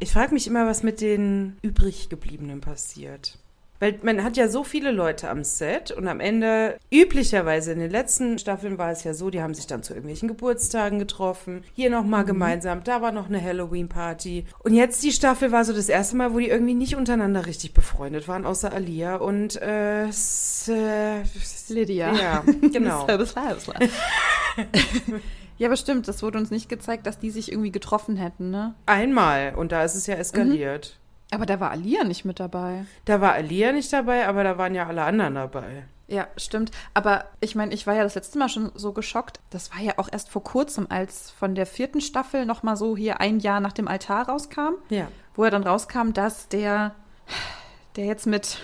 ich frage mich immer, was mit den übrig gebliebenen passiert. Weil man hat ja so viele Leute am Set und am Ende, üblicherweise in den letzten Staffeln war es ja so, die haben sich dann zu irgendwelchen Geburtstagen getroffen, hier nochmal gemeinsam, da war noch eine Halloween-Party. Und jetzt die Staffel war so das erste Mal, wo die irgendwie nicht untereinander richtig befreundet waren, außer Alia und äh, äh, Lydia. Ja, genau. Leibesle. ja, aber stimmt, das wurde uns nicht gezeigt, dass die sich irgendwie getroffen hätten, ne? Einmal und da ist es ja eskaliert. Aber da war Alia nicht mit dabei. Da war Alia nicht dabei, aber da waren ja alle anderen dabei. Ja, stimmt. Aber ich meine, ich war ja das letzte Mal schon so geschockt. Das war ja auch erst vor kurzem, als von der vierten Staffel noch mal so hier ein Jahr nach dem Altar rauskam, Ja. wo er dann rauskam, dass der, der jetzt mit,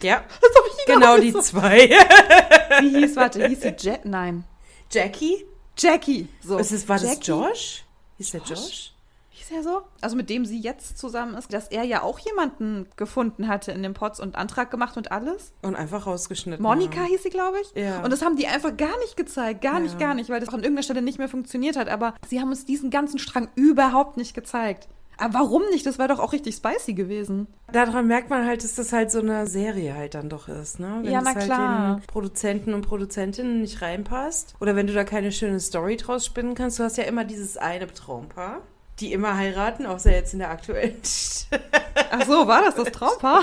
Ja, das genau die gesagt. zwei. Wie hieß, warte, hieß sie Jet? Nein. Jackie? Jackie. So. Ist es, war das Jackie? Josh? Hieß der Josh? Hieß er so? Also mit dem sie jetzt zusammen ist, dass er ja auch jemanden gefunden hatte in den Pots und Antrag gemacht und alles. Und einfach rausgeschnitten. Monika haben. hieß sie, glaube ich. Ja. Und das haben die einfach gar nicht gezeigt. Gar nicht, Ja. gar nicht, weil das an irgendeiner Stelle nicht mehr funktioniert hat. Aber sie haben uns diesen ganzen Strang überhaupt nicht gezeigt. Aber warum nicht? Das wäre doch auch richtig spicy gewesen. Daran merkt man halt, dass das halt so eine Serie halt dann doch ist, ne? Wenn Ja, es na halt klar. den Produzenten und Produzentinnen nicht reinpasst. Oder wenn du da keine schöne Story draus spinnen kannst. Du hast ja immer dieses eine Traumpaar, die immer heiraten, außer jetzt in der aktuellen Ach so, war das das Traumpaar?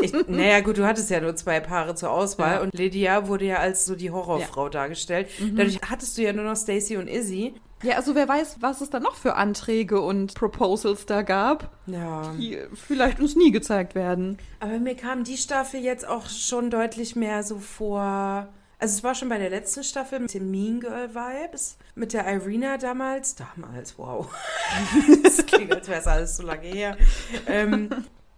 Ich, naja, gut, du hattest ja nur zwei Paare zur Auswahl Ja. und Lydia wurde ja als so die Horrorfrau dargestellt. Dadurch hattest du ja nur noch Stacy und Izzy. ja, also wer weiß, was es da noch für Anträge und Proposals da gab, Ja. die vielleicht uns nie gezeigt werden. Aber mir kam die Staffel jetzt auch schon deutlich mehr so vor. Also es war schon bei der letzten Staffel mit den Mean Girl Vibes, mit der Irina damals. Damals, wow. das klingt, als wäre es alles so lange her. Ähm,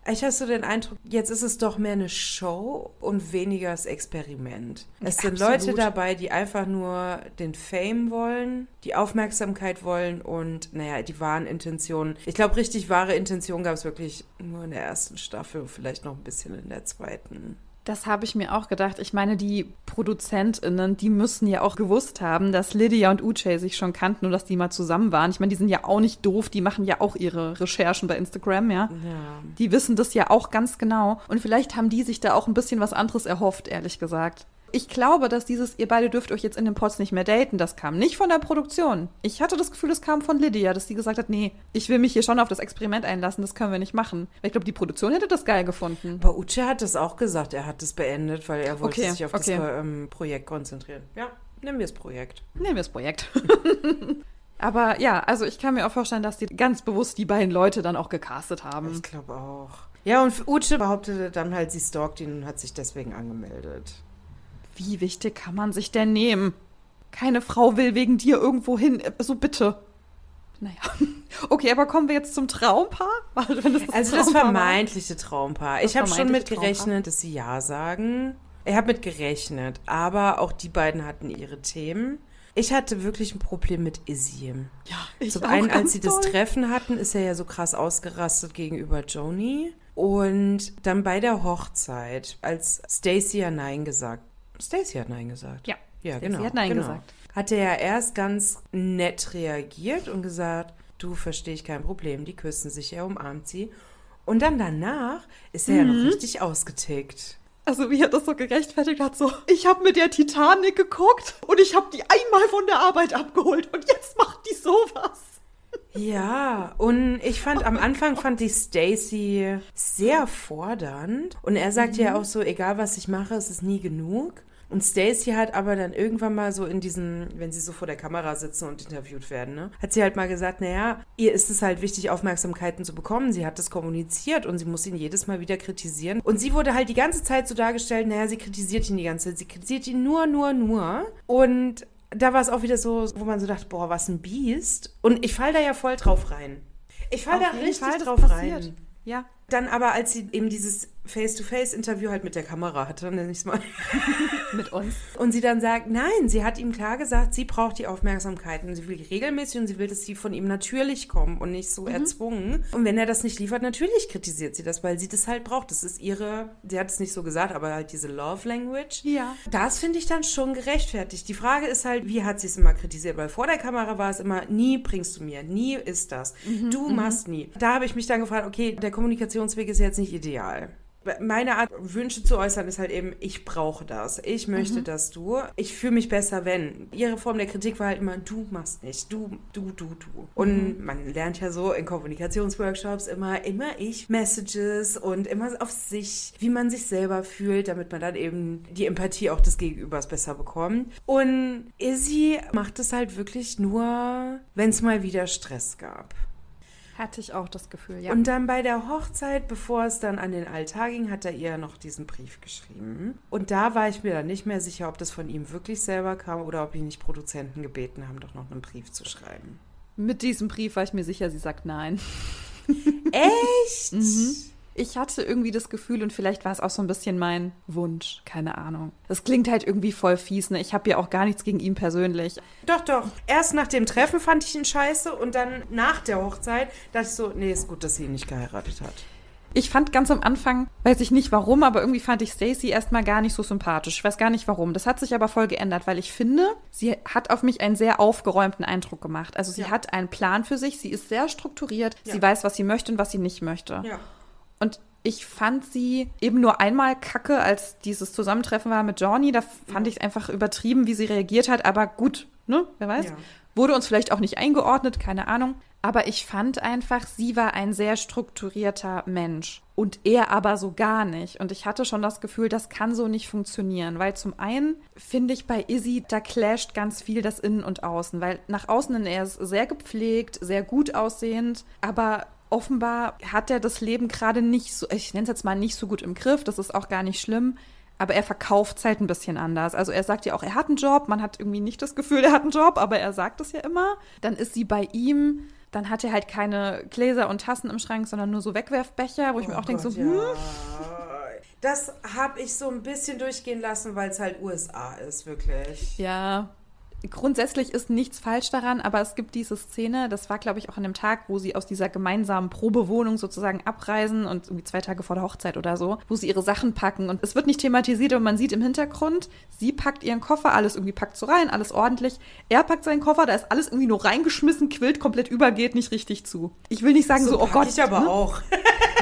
ich habe so den Eindruck, jetzt ist es doch mehr eine Show und weniger das Experiment. Es sind Absolut. Leute dabei, die einfach nur den Fame wollen, die Aufmerksamkeit wollen und, naja, die wahren Intentionen. Ich glaube, richtig wahre Intention gab es wirklich nur in der ersten Staffel, vielleicht noch ein bisschen in der zweiten. Das habe ich mir auch gedacht. Ich meine, die ProduzentInnen, die müssen ja auch gewusst haben, dass Lydia und Uche sich schon kannten und dass die mal zusammen waren. Ich meine, die sind ja auch nicht doof, die machen ja auch ihre Recherchen bei Instagram, ja. Ja. Die wissen das ja auch ganz genau. Und vielleicht haben die sich da auch ein bisschen was anderes erhofft, ehrlich gesagt. Ich glaube, dass dieses, ihr beide dürft euch jetzt in den Pots nicht mehr daten, das kam nicht von der Produktion. Ich hatte das Gefühl, das kam von Lydia, dass sie gesagt hat, nee, ich will mich hier schon auf das Experiment einlassen, das können wir nicht machen. Weil ich glaube, die Produktion hätte das geil gefunden. Aber Uche hat das auch gesagt, er hat das beendet, weil er wollte Okay, sich auf okay. das ähm, Projekt konzentrieren. Ja, nehmen wir das Projekt. Nehmen wir das Projekt. Aber ja, also ich kann mir auch vorstellen, dass die ganz bewusst die beiden Leute dann auch gecastet haben. Ich glaube auch. Ja, und Uche behauptete dann halt, sie stalkt ihn und hat sich deswegen angemeldet. Wie wichtig kann man sich denn nehmen? Keine Frau will wegen dir irgendwo hin. äh, So bitte. Naja. Okay, aber kommen wir jetzt zum Traumpaar? Das das Also das Traumpaar vermeintliche Traumpaar. Das ich habe schon mit vermeintliche gerechnet, dass sie ja sagen. Ich habe mit gerechnet, aber auch die beiden hatten ihre Themen. Ich hatte wirklich ein Problem mit Izzy. Ja, ich Zum einen, als sie das doll. Treffen hatten, ist er ja so krass ausgerastet gegenüber Joni. Und dann bei der Hochzeit, als Stacy ja Nein gesagt. Stacy hat Nein gesagt. Ja, Ja, Stacey genau. hat Nein genau. gesagt. Hat er ja erst ganz nett reagiert und gesagt, du verstehe ich kein Problem, die küssen sich, er umarmt sie. Und dann danach ist er ja Mhm. noch richtig ausgetickt. Also wie er das so gerechtfertigt hat, so, ich habe mit der Titanic geguckt und ich habe die einmal von der Arbeit abgeholt und jetzt macht die sowas. Ja, und ich fand am Anfang fand ich Stacy sehr fordernd und er sagt ja auch so, egal was ich mache, es ist nie genug. Und Stacy hat aber dann irgendwann mal so in diesen, wenn sie so vor der Kamera sitzen und interviewt werden, ne, hat sie halt mal gesagt, naja, ihr ist es halt wichtig, Aufmerksamkeiten zu bekommen. Sie hat das kommuniziert und sie muss ihn jedes Mal wieder kritisieren. Und sie wurde halt die ganze Zeit so dargestellt, naja, sie kritisiert ihn die ganze Zeit. Sie kritisiert ihn nur, nur, nur. Und da war es auch wieder so, wo man so dachte, boah, was ein Biest. Und ich fall da ja voll drauf rein. Ich fall da Auf jeden richtig Fall, drauf passiert. rein. Ja. Dann aber, als sie eben dieses Face-to-Face-Interview halt mit der Kamera hatte, nenne ich es mal, Mit uns. und sie dann sagt, nein, sie hat ihm klar gesagt, sie braucht die Aufmerksamkeit und sie will die regelmäßig und sie will, dass sie von ihm natürlich kommen und nicht so erzwungen. Und wenn er das nicht liefert, natürlich kritisiert sie das, weil sie das halt braucht. Das ist ihre, sie hat es nicht so gesagt, aber halt diese Love Language. Ja. Das finde ich dann schon gerechtfertigt. Die Frage ist halt, wie hat sie es immer kritisiert? Weil vor der Kamera war es immer, nie bringst du mir, nie ist das. du machst nie. Da habe ich mich dann gefragt, okay, der Kommunikationsweg ist jetzt nicht ideal. Meine Art, Wünsche zu äußern, ist halt eben, ich brauche das. Ich möchte, dass du. Ich fühle mich besser, wenn. Ihre Form der Kritik war halt immer, du machst nicht. Du, du, du, du. Und man lernt ja so in Kommunikationsworkshops immer, immer ich, Messages und immer auf sich, wie man sich selber fühlt, damit man dann eben die Empathie auch des Gegenübers besser bekommt. Und Izzy macht es halt wirklich nur, wenn es mal wieder Stress gab. Hatte ich auch das Gefühl, ja. Und dann bei der Hochzeit, bevor es dann an den Altar ging, hat er ihr noch diesen Brief geschrieben. Und da war ich mir dann nicht mehr sicher, ob das von ihm wirklich selber kam oder ob ihn nicht Produzenten gebeten haben, doch noch einen Brief zu schreiben. Mit diesem Brief war ich mir sicher, sie sagt nein. Echt? Ich hatte irgendwie das Gefühl, und vielleicht war es auch so ein bisschen mein Wunsch, keine Ahnung. Das klingt halt irgendwie voll fies, ne? Ich habe ja auch gar nichts gegen ihn persönlich. Doch, doch. Erst nach dem Treffen fand ich ihn scheiße und dann nach der Hochzeit dachte ich so, nee, ist gut, dass sie ihn nicht geheiratet hat. Ich fand ganz am Anfang, weiß ich nicht warum, aber irgendwie fand ich Stacey erstmal gar nicht so sympathisch. Ich weiß gar nicht warum. Das hat sich aber voll geändert, weil ich finde, sie hat auf mich einen sehr aufgeräumten Eindruck gemacht. Also sie Ja. hat einen Plan für sich, sie ist sehr strukturiert, Ja. sie weiß, was sie möchte und was sie nicht möchte. Ja. Und ich fand sie eben nur einmal kacke, als dieses Zusammentreffen war mit Johnny. Da fand ich es einfach übertrieben, wie sie reagiert hat. Aber gut, ne? Wer weiß. Ja. Wurde uns vielleicht auch nicht eingeordnet, keine Ahnung. Aber ich fand einfach, sie war ein sehr strukturierter Mensch. Und er aber so gar nicht. Und ich hatte schon das Gefühl, das kann so nicht funktionieren. Weil zum einen finde ich bei Izzy, da clasht ganz viel das Innen und Außen. Weil nach außen hin, er ist sehr gepflegt, sehr gut aussehend. Aber offenbar hat er das Leben gerade nicht so, ich nenne es jetzt mal nicht so gut im Griff. Das ist auch gar nicht schlimm. Aber er verkauft es halt ein bisschen anders. Also er sagt ja auch, er hat einen Job. Man hat irgendwie nicht das Gefühl, er hat einen Job, aber er sagt es ja immer. Dann ist sie bei ihm. Dann hat er halt keine Gläser und Tassen im Schrank, sondern nur so Wegwerfbecher, wo ich mir auch denke, so, hm, Oh ja. Das habe ich so ein bisschen durchgehen lassen, weil es halt USA ist, wirklich. Ja, grundsätzlich ist nichts falsch daran, aber es gibt diese Szene, das war, glaube ich, auch an dem Tag, wo sie aus dieser gemeinsamen Probewohnung sozusagen abreisen und irgendwie zwei Tage vor der Hochzeit oder so, wo sie ihre Sachen packen und es wird nicht thematisiert, aber man sieht im Hintergrund, sie packt ihren Koffer, alles irgendwie packt so rein, alles ordentlich. Er packt seinen Koffer, da ist alles irgendwie nur reingeschmissen, quillt komplett über, geht nicht richtig zu. Ich will nicht sagen so, oh pack Gott. ich aber ne? auch.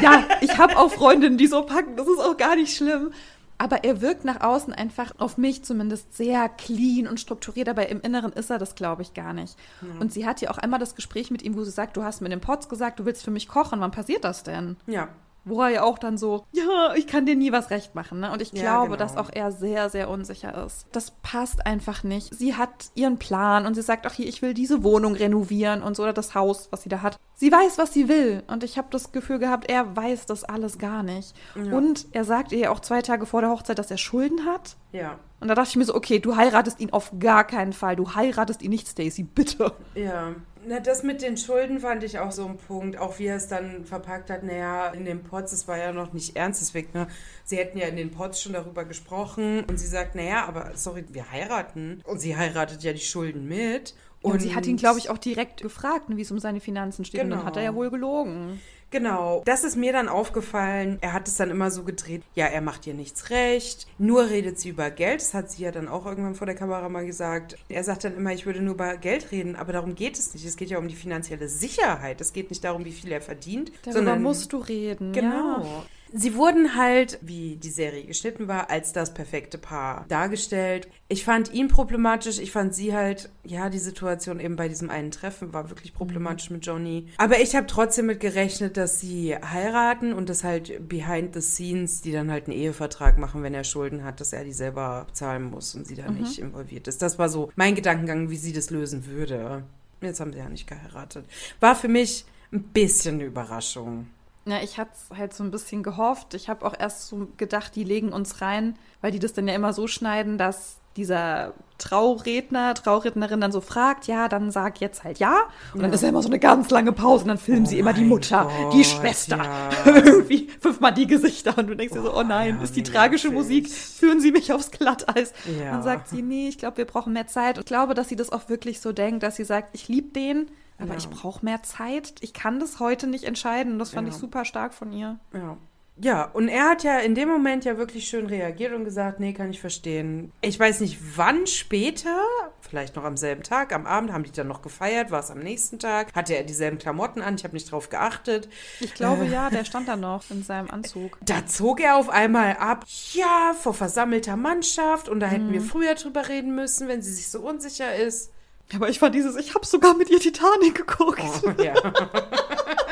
Ja, ich habe auch Freundinnen, die so packen. Das ist auch gar nicht schlimm. Aber er wirkt nach außen einfach auf mich zumindest sehr clean und strukturiert, aber im Inneren ist er das, glaube ich, gar nicht. Und sie hat ja auch einmal das Gespräch mit ihm, wo sie sagt, du hast mir den Pots gesagt, du willst für mich kochen. Wann passiert das denn? Ja. Wo er ja auch dann so, ja, ich kann dir nie was recht machen. Ne? Und ich Ja, glaube, genau. dass auch er sehr, sehr unsicher ist. Das passt einfach nicht. Sie hat ihren Plan und sie sagt auch hier, ich will diese Wohnung renovieren und so oder das Haus, was sie da hat. sie weiß, was sie will. Und ich habe das Gefühl gehabt, er weiß das alles gar nicht. Ja. Und er sagt ihr auch zwei Tage vor der Hochzeit, dass er Schulden hat. Ja. Und da dachte ich mir so, okay, du heiratest ihn auf gar keinen Fall. Du heiratest ihn nicht, Stacy, bitte. Ja. Na, das mit den Schulden fand ich auch so ein Punkt, auch wie er es dann verpackt hat. Naja, in den Pots, es war ja noch nicht ernst, deswegen, ne? Sie hätten ja in den Pots schon darüber gesprochen und sie sagt, naja, aber sorry, wir heiraten. Und sie heiratet ja die Schulden mit. Und, sie hat ihn, glaube ich, auch direkt gefragt, ne, wie es um seine Finanzen steht. Und dann Genau. hat er ja wohl gelogen. Genau, das ist mir dann aufgefallen. Er hat es dann immer so gedreht, ja, er macht ihr nichts recht, nur redet sie über Geld. Das hat sie ja dann auch irgendwann vor der Kamera mal gesagt. Er sagt dann immer, ich würde nur über Geld reden, aber darum geht es nicht. Es geht ja um die finanzielle Sicherheit. Es geht nicht darum, wie viel er verdient, Darüber sondern musst du reden. Genau. Ja. Sie wurden halt, wie die Serie geschnitten war, als das perfekte Paar dargestellt. Ich fand ihn problematisch. Ich fand sie halt, ja, die Situation eben bei diesem einen Treffen war wirklich problematisch mit Johnny. Aber ich habe trotzdem mit gerechnet, dass sie heiraten und dass halt behind the scenes, die dann halt einen Ehevertrag machen, wenn er Schulden hat, dass er die selber bezahlen muss und sie da nicht involviert ist. Das war so mein Gedankengang, wie sie das lösen würde. Jetzt haben sie ja nicht geheiratet. War für mich ein bisschen eine Überraschung. Ja, ich hatte halt so ein bisschen gehofft. Ich habe auch erst so gedacht, die legen uns rein, weil die das dann ja immer so schneiden, dass dieser Trauredner, Traurednerin dann so fragt, ja, dann sag jetzt halt ja. Und dann ist ja immer so eine ganz lange Pause und dann filmen Oh sie immer die Mutter, Gott, die Schwester, ja. irgendwie fünfmal die Gesichter und du denkst dir so, oh nein, ja, ist die tragische. Musik, führen sie mich aufs Glatteis. Ja. Dann sagt sie, nee, ich glaube, wir brauchen mehr Zeit. Und ich glaube, dass sie das auch wirklich so denkt, dass sie sagt, ich liebe den, aber Ja. ich brauche mehr Zeit. Ich kann das heute nicht entscheiden. Das fand Ja. ich super stark von ihr. Ja. Ja, und er hat ja in dem Moment ja wirklich schön reagiert und gesagt, nee, kann ich verstehen. Ich weiß nicht, wann später, vielleicht noch am selben Tag, am Abend haben die dann noch gefeiert, war es am nächsten Tag, hatte er dieselben Klamotten an, ich habe nicht drauf geachtet. Ich glaube ja, der stand da noch in seinem Anzug. Da zog er auf einmal ab, ja, vor versammelter Mannschaft und da hätten wir früher drüber reden müssen, wenn sie sich so unsicher ist. Aber ich fand dieses, ich habe sogar mit ihr Titanic geguckt. Ja.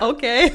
Okay.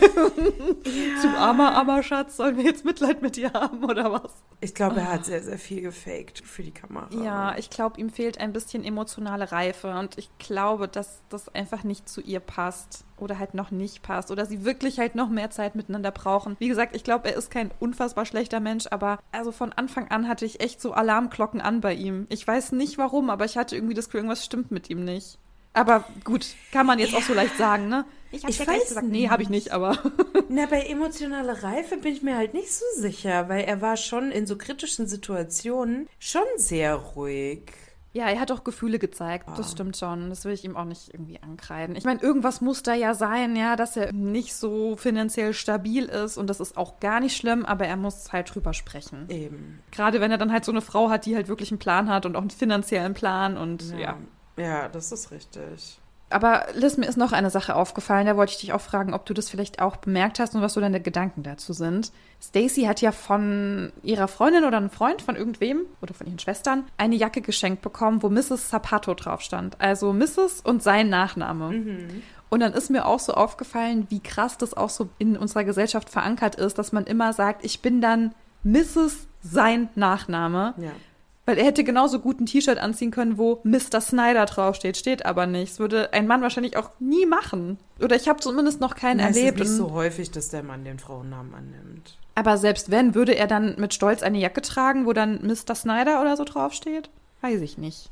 Zu armer, armer Schatz, sollen wir jetzt Mitleid mit dir haben oder was? Ich glaube, er hat sehr, sehr viel gefaked für die Kamera. Ja, ich glaube, ihm fehlt ein bisschen emotionale Reife und ich glaube, dass das einfach nicht zu ihr passt oder halt noch nicht passt oder sie wirklich halt noch mehr Zeit miteinander brauchen. Wie gesagt, ich glaube, er ist kein unfassbar schlechter Mensch, aber also von Anfang an hatte ich echt so Alarmglocken an bei ihm. Ich weiß nicht warum, aber ich hatte irgendwie das Gefühl, irgendwas stimmt mit ihm nicht. Aber gut, kann man jetzt auch so leicht sagen, ne? Ich, Ich ja weiß gesagt, nee, nicht. habe ich nicht, aber Na, bei emotionaler Reife bin ich mir halt nicht so sicher, weil er war schon in so kritischen Situationen schon sehr ruhig. Ja, er hat auch Gefühle gezeigt. Das stimmt schon. Das will ich ihm auch nicht irgendwie ankreiden. Ich meine, irgendwas muss da ja sein, ja, dass er nicht so finanziell stabil ist. Und das ist auch gar nicht schlimm, aber er muss halt drüber sprechen. Eben. Gerade wenn er dann halt so eine Frau hat, die halt wirklich einen Plan hat und auch einen finanziellen Plan und ja. Ja, das ist richtig. Aber Liz, mir ist noch eine Sache aufgefallen, da wollte ich dich auch fragen, ob du das vielleicht auch bemerkt hast und was so deine Gedanken dazu sind. Stacy hat ja von ihrer Freundin oder einem Freund, von irgendwem oder von ihren Schwestern, eine Jacke geschenkt bekommen, wo Mrs. Zapato drauf stand. Also Mrs. und sein Nachname. Und dann ist mir auch so aufgefallen, wie krass das auch so in unserer Gesellschaft verankert ist, dass man immer sagt, ich bin dann Mrs. sein Nachname. Ja. Weil er hätte genauso gut ein T-Shirt anziehen können, wo Mr. Snyder draufsteht, steht aber nicht. Das würde ein Mann wahrscheinlich auch nie machen. Oder ich habe zumindest noch keinen es erlebt. ist nicht so häufig, dass der Mann den Frauennamen annimmt. aber selbst wenn, würde er dann mit Stolz eine Jacke tragen, wo dann Mr. Snyder oder so draufsteht? Weiß ich nicht.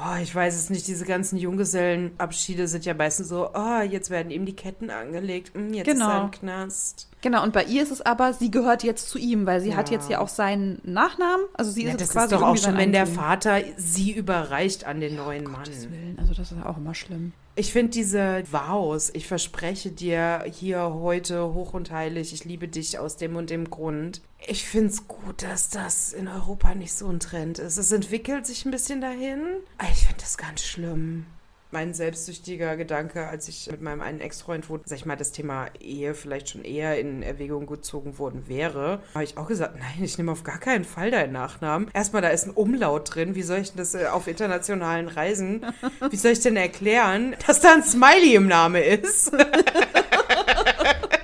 Oh, ich weiß es nicht. Diese ganzen Junggesellenabschiede sind ja meistens so, oh, jetzt werden ihm die Ketten angelegt. Hm, jetzt Genau. ist er im Knast. Genau, und bei ihr ist es aber, sie gehört jetzt zu ihm, weil sie hat Ja. jetzt ja auch seinen Nachnamen. Also sie Ja, ist jetzt quasi ist doch auch schon, wenn der. Vater sie überreicht an den neuen Gottes Mann. Willen, also das ist auch immer schlimm. Ich finde diese Vows, ich verspreche dir hier heute hoch und heilig, ich liebe dich aus dem und dem Grund. Ich finde es gut, dass das in Europa nicht so ein Trend ist. Es entwickelt sich ein bisschen dahin. Ich finde das ganz schlimm. Mein selbstsüchtiger Gedanke, als ich mit meinem einen Ex-Freund, wo, sag ich mal, das Thema Ehe vielleicht schon eher in Erwägung gezogen worden wäre, habe ich auch gesagt, nein, ich nehme auf gar keinen Fall deinen Nachnamen. Erstmal, da ist ein Umlaut drin. Wie soll ich denn das äh, auf internationalen Reisen, wie soll ich denn erklären, dass da ein Smiley im Name ist?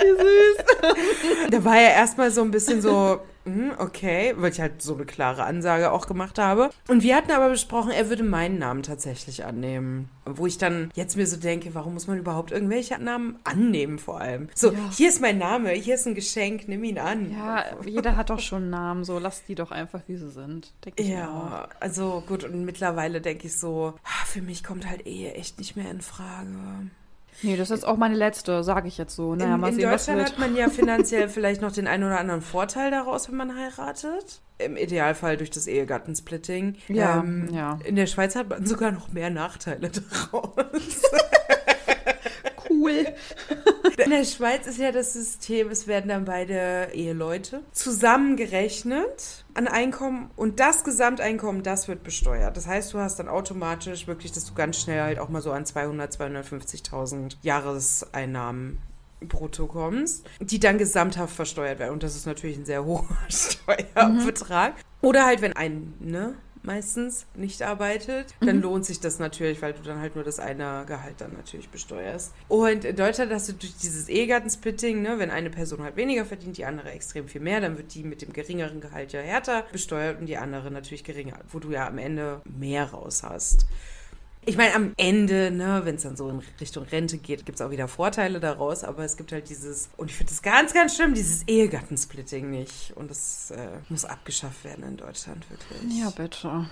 Wir süß. da war er erstmal so ein bisschen so, hm, okay, weil ich halt so eine klare Ansage auch gemacht habe. Und wir hatten aber besprochen, er würde meinen Namen tatsächlich annehmen. Wo ich dann jetzt mir so denke, warum muss man überhaupt irgendwelche Namen annehmen vor allem? So, Ja. hier ist mein Name, hier ist ein Geschenk, nimm ihn an. Ja, jeder hat doch schon einen Namen, so lass die doch einfach, wie sie sind. Ja, also gut, und mittlerweile denke ich so, ah, für mich kommt halt Ehe echt nicht mehr in Frage. Nee, das ist auch meine letzte, sage ich jetzt so. Naja, in in Deutschland hat man ja finanziell vielleicht noch den einen oder anderen Vorteil daraus, wenn man heiratet. Im Idealfall durch das Ehegattensplitting. Ja, Ähm, ja. In der Schweiz hat man sogar noch mehr Nachteile daraus. Cool. In der Schweiz ist ja das System, es werden dann beide Eheleute zusammengerechnet an Einkommen und das Gesamteinkommen, das wird besteuert. Das heißt, du hast dann automatisch wirklich, dass du ganz schnell halt auch mal so an 200, 250.000 Jahreseinnahmen brutto kommst, die dann gesamthaft versteuert werden. Und das ist natürlich ein sehr hoher Steuerbetrag. Oder halt, wenn ein, ne, meistens nicht arbeitet, dann lohnt sich das natürlich, weil du dann halt nur das eine Gehalt dann natürlich besteuerst. Und in Deutschland hast du durch dieses Ehegattensplitting, ne, wenn eine Person halt weniger verdient, die andere extrem viel mehr, dann wird die mit dem geringeren Gehalt ja härter besteuert und die andere natürlich geringer, wo du ja am Ende mehr raus hast. Ich meine, am Ende, ne, wenn es dann so in Richtung Rente geht, gibt es auch wieder Vorteile daraus, aber es gibt halt dieses, und ich finde das ganz, ganz schlimm, dieses Ehegattensplitting nicht. Und das äh, muss abgeschafft werden in Deutschland, wirklich. Ja, bitte.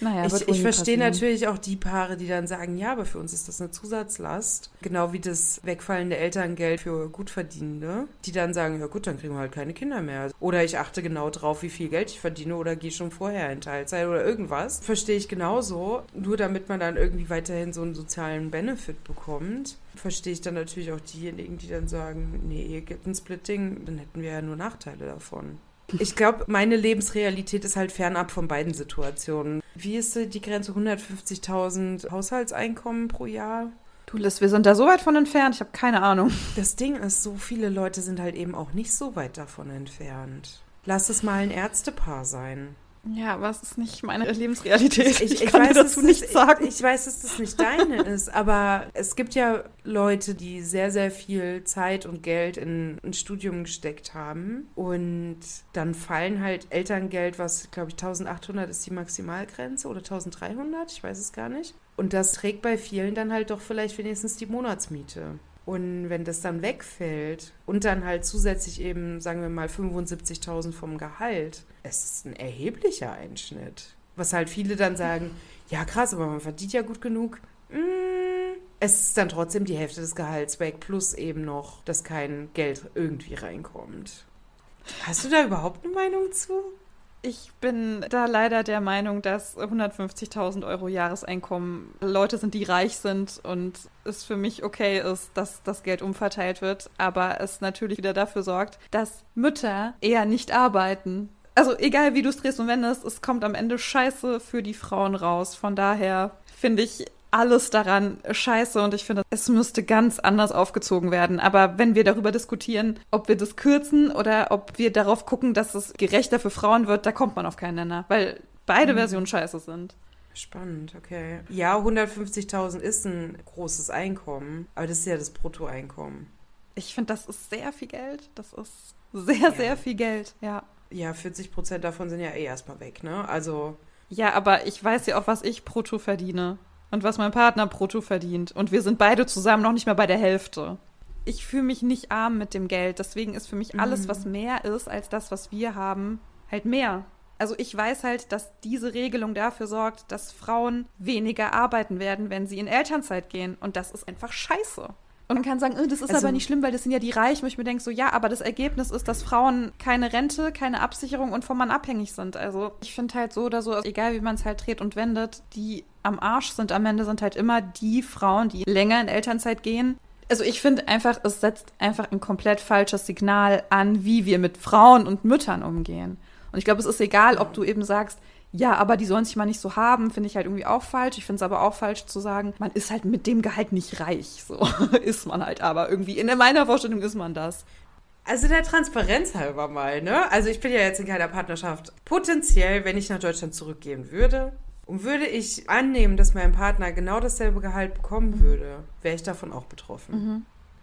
Naja, Ich, ich verstehe natürlich auch die Paare, die dann sagen, ja, aber für uns ist das eine Zusatzlast. Genau wie das wegfallende Elterngeld für Gutverdienende, die dann sagen, ja gut, dann kriegen wir halt keine Kinder mehr. Oder ich achte genau drauf, wie viel Geld ich verdiene oder gehe schon vorher in Teilzeit oder irgendwas. Verstehe ich genauso. Nur damit man dann irgendwie weiterhin so einen sozialen Benefit bekommt, verstehe ich dann natürlich auch diejenigen, die dann sagen, nee, hier gibt ein Splitting, dann hätten wir ja nur Nachteile davon. Ich glaube, meine Lebensrealität ist halt fernab von beiden Situationen. Wie ist die Grenze? 150.000 Haushaltseinkommen pro Jahr? Du, Liz, wir sind da so weit von entfernt, ich habe keine Ahnung. Das Ding ist, so viele Leute sind halt eben auch nicht so weit davon entfernt. Lass es mal ein Ärztepaar sein. Ja, aber es ist nicht meine Lebensrealität. Ich, Ich, ich kann weiß, dazu nichts sagen. Ich, ich weiß, dass das nicht deine ist, aber es gibt ja Leute, die sehr, sehr viel Zeit und Geld in ein Studium gesteckt haben und dann fallen halt Elterngeld, was glaube ich 1800 ist die Maximalgrenze oder 1300, ich weiß es gar nicht. Und das trägt bei vielen dann halt doch vielleicht wenigstens die Monatsmiete. Und wenn das dann wegfällt und dann halt zusätzlich eben, sagen wir mal, 75.000 vom Gehalt, es ist ein erheblicher Einschnitt. Was halt viele dann sagen, ja krass, aber man verdient ja gut genug. Mm, es ist dann trotzdem die Hälfte des Gehalts weg, plus eben noch, dass kein Geld irgendwie reinkommt. Hast du da überhaupt eine Meinung zu? Ich bin da leider der Meinung, dass 150.000 Euro Jahreseinkommen Leute sind, die reich sind und es für mich okay ist, dass das Geld umverteilt wird, aber es natürlich wieder dafür sorgt, dass Mütter eher nicht arbeiten. Also egal wie du es drehst und wendest, es kommt am Ende scheiße für die Frauen raus. Von daher finde ich alles daran scheiße und ich finde, es müsste ganz anders aufgezogen werden. Aber wenn wir darüber diskutieren, ob wir das kürzen oder ob wir darauf gucken, dass es gerechter für Frauen wird, da kommt man auf keinen Nenner, weil beide Versionen scheiße sind. Spannend, okay. Ja, 150.000 ist ein großes Einkommen, aber das ist ja das Bruttoeinkommen. Ich finde, das ist sehr viel Geld. Das ist sehr, Ja. sehr viel Geld, ja. Ja, 40 Prozent davon sind ja eh erstmal weg, ne? Also, Ja, aber ich weiß ja auch, was ich brutto verdiene und was mein Partner brutto verdient. Und wir sind beide zusammen noch nicht mal bei der Hälfte. Ich fühle mich nicht arm mit dem Geld. Deswegen ist für mich alles, was mehr ist als das, was wir haben, halt mehr. Also ich weiß halt, dass diese Regelung dafür sorgt, dass Frauen weniger arbeiten werden, wenn sie in Elternzeit gehen. Und das ist einfach scheiße. Und man kann sagen, äh, das ist Also- aber nicht schlimm, weil das sind ja die Reichen. Und ich mir denke so, ja, aber das Ergebnis ist, dass Frauen keine Rente, keine Absicherung und vom Mann abhängig sind. Also ich finde halt so oder so, egal wie man es halt dreht und wendet, die am Arsch sind am Ende sind halt immer die Frauen, die länger in Elternzeit gehen. Also ich finde einfach, es setzt einfach ein komplett falsches Signal an, wie wir mit Frauen und Müttern umgehen. Und ich glaube, es ist egal, ob du eben sagst, ja, aber die sollen sich mal nicht so haben, finde ich halt irgendwie auch falsch. Ich finde es aber auch falsch zu sagen, man ist halt mit dem Gehalt nicht reich. So ist man halt aber irgendwie. In meiner Vorstellung ist man das. also der Transparenz halber mal, ne? Also ich bin ja jetzt in keiner Partnerschaft. Potenziell, wenn ich nach Deutschland zurückgehen würde und würde ich annehmen, dass mein Partner genau dasselbe Gehalt bekommen würde, wäre ich davon auch betroffen.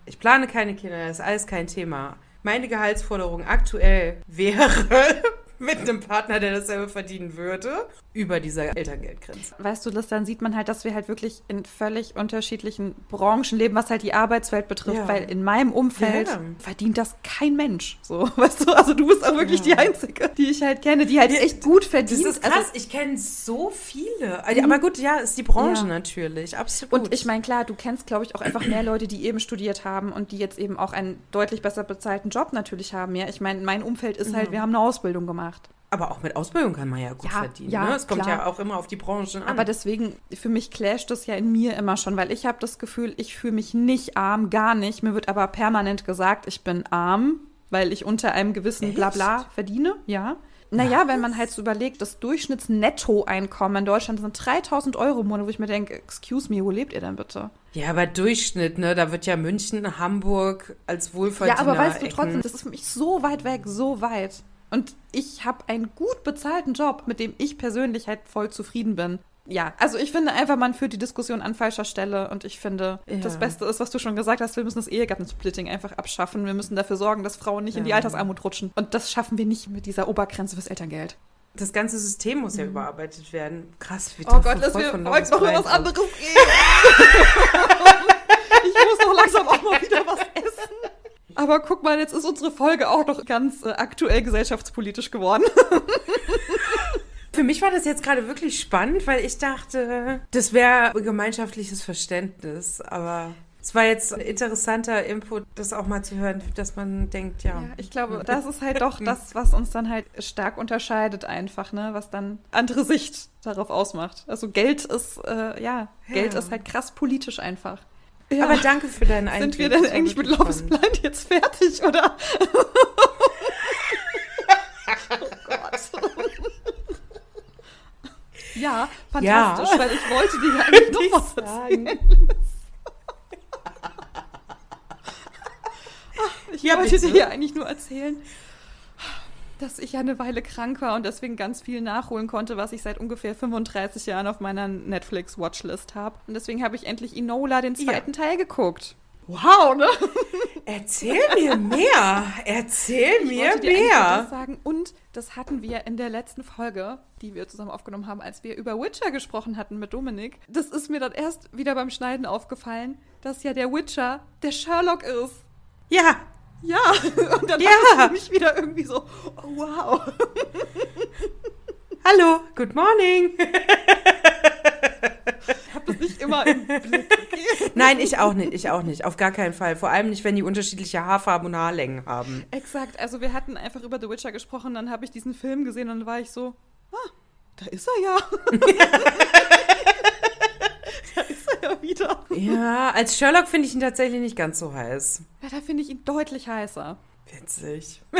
Ich plane keine Kinder, das ist alles kein Thema. Meine Gehaltsforderung aktuell wäre mit einem Partner, der dasselbe verdienen würde, über dieser Elterngeldgrenze. Weißt du, das dann sieht man halt, dass wir halt wirklich in völlig unterschiedlichen Branchen leben, was halt die Arbeitswelt betrifft, Ja. weil in meinem Umfeld Ja. verdient das kein Mensch. So, weißt du, also du bist auch wirklich die Einzige, die ich halt kenne, die halt echt gut Das verdient. ist krass, Also, ich kenne so viele. Aber gut, ja, ist die Branche Ja. natürlich, absolut. und ich meine, klar, du kennst, glaube ich, auch einfach mehr Leute, die eben studiert haben und die jetzt eben auch einen deutlich besser bezahlten Job natürlich haben. Ja, ich meine, mein Umfeld ist halt, wir haben eine Ausbildung gemacht. Aber auch mit Ausbildung kann man ja gut Ja, verdienen. ja, ne? Es kommt klar. ja auch immer auf die Branchen an. Aber deswegen, für mich clasht das ja in mir immer schon, weil ich habe das Gefühl, ich fühle mich nicht arm, gar nicht. Mir wird aber permanent gesagt, ich bin arm, weil ich unter einem gewissen Echt? Blabla verdiene, ja. Naja, wenn man halt so überlegt, das Durchschnittsnettoeinkommen in Deutschland sind 3000 Euro im Monat, wo ich mir denke, excuse me, wo lebt ihr denn bitte? ja, aber Durchschnitt, ne? Da wird ja München, Hamburg als Wohlverdiener Ja, aber weißt du trotzdem, das ist für mich so weit weg, so weit. Und ich habe einen gut bezahlten Job, mit dem ich persönlich halt voll zufrieden bin. Ja, also ich finde einfach, man führt die Diskussion an falscher Stelle und ich finde, Ja. das Beste ist, was du schon gesagt hast, wir müssen das Ehegattensplitting einfach abschaffen. Wir müssen dafür sorgen, dass Frauen nicht in die Ja. Altersarmut rutschen. Und das schaffen wir nicht mit dieser Obergrenze fürs Elterngeld. Das ganze System muss ja überarbeitet werden. Krass, wie Mhm. Oh Gott, dass wir heute noch über was anderes reden. ich muss doch langsam auch mal wieder was essen. Aber guck mal, jetzt ist unsere Folge auch noch ganz äh, aktuell gesellschaftspolitisch geworden. Für mich war das jetzt gerade wirklich spannend, weil ich dachte, das wäre gemeinschaftliches Verständnis. Aber es war jetzt ein interessanter Input, das auch mal zu hören, dass man denkt, ja. Ja, ich glaube, das ist halt doch das, was uns dann halt stark unterscheidet einfach, ne? Was dann andere Sicht darauf ausmacht. Also Geld ist, äh, ja, Geld Ja. ist halt krass politisch einfach. Aber danke für deinen Einblick. Sind wir denn eigentlich mit Love is. Blind jetzt fertig, oder? oh Gott. Ja, fantastisch, Ja. weil ich wollte dir ja eigentlich noch was sagen. erzählen. Ich Ja, wollte bitte. dir ja eigentlich nur erzählen, dass ich ja eine Weile krank war und deswegen ganz viel nachholen konnte, was ich seit ungefähr 35 Jahren auf meiner Netflix-Watchlist habe. Und deswegen habe ich endlich Enola, den Ja. zweiten Teil, geguckt. Wow, ne? Erzähl mir mehr. Erzähl Ich mir mehr. das sagen. Und das hatten wir in der letzten Folge, die wir zusammen aufgenommen haben, als wir über Witcher gesprochen hatten mit Dominik. Das ist mir dann erst wieder beim Schneiden aufgefallen, dass ja der Witcher der Sherlock ist. Ja, Ja, und dann Ja. für mich wieder irgendwie so, oh, wow. hallo, good morning. Ich habe das nicht immer im Blick. Okay? Nein, ich auch nicht, ich auch nicht. Auf gar keinen Fall. Vor allem nicht, wenn die unterschiedliche Haarfarben und Haarlängen haben. Exakt, also wir hatten einfach über The Witcher gesprochen, dann habe ich diesen Film gesehen und dann war ich so, ah, da ist er ja. da ist er ja wieder. Ja, als Sherlock finde ich ihn tatsächlich nicht ganz so heiß. Ja, da finde ich ihn deutlich heißer. Witzig.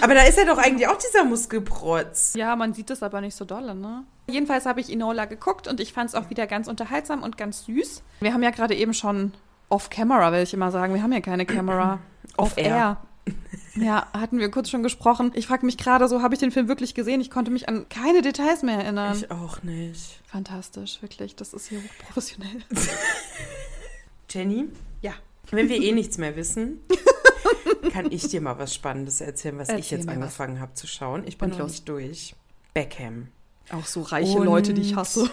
Aber da ist ja doch eigentlich auch dieser Muskelprotz. Ja, man sieht es aber nicht so dolle, ne? Jedenfalls habe ich Enola geguckt und ich fand es auch wieder ganz unterhaltsam und ganz süß. Wir haben ja gerade eben schon off-camera, will ich immer sagen. Wir haben ja keine Kamera. Off-air. Ja, hatten wir kurz schon gesprochen. Ich frage mich gerade so, habe ich den Film wirklich gesehen? Ich konnte mich an keine Details mehr erinnern. Ich auch nicht. Fantastisch, wirklich. Das ist hier hochprofessionell. Jenny, Ja. wenn wir eh nichts mehr wissen, kann ich dir mal was Spannendes erzählen, was ich Erzähl jetzt mir was. angefangen habe zu schauen. Ich bin Und noch los. nicht durch. Beckham. Auch so reiche Und- Leute, die ich hasse.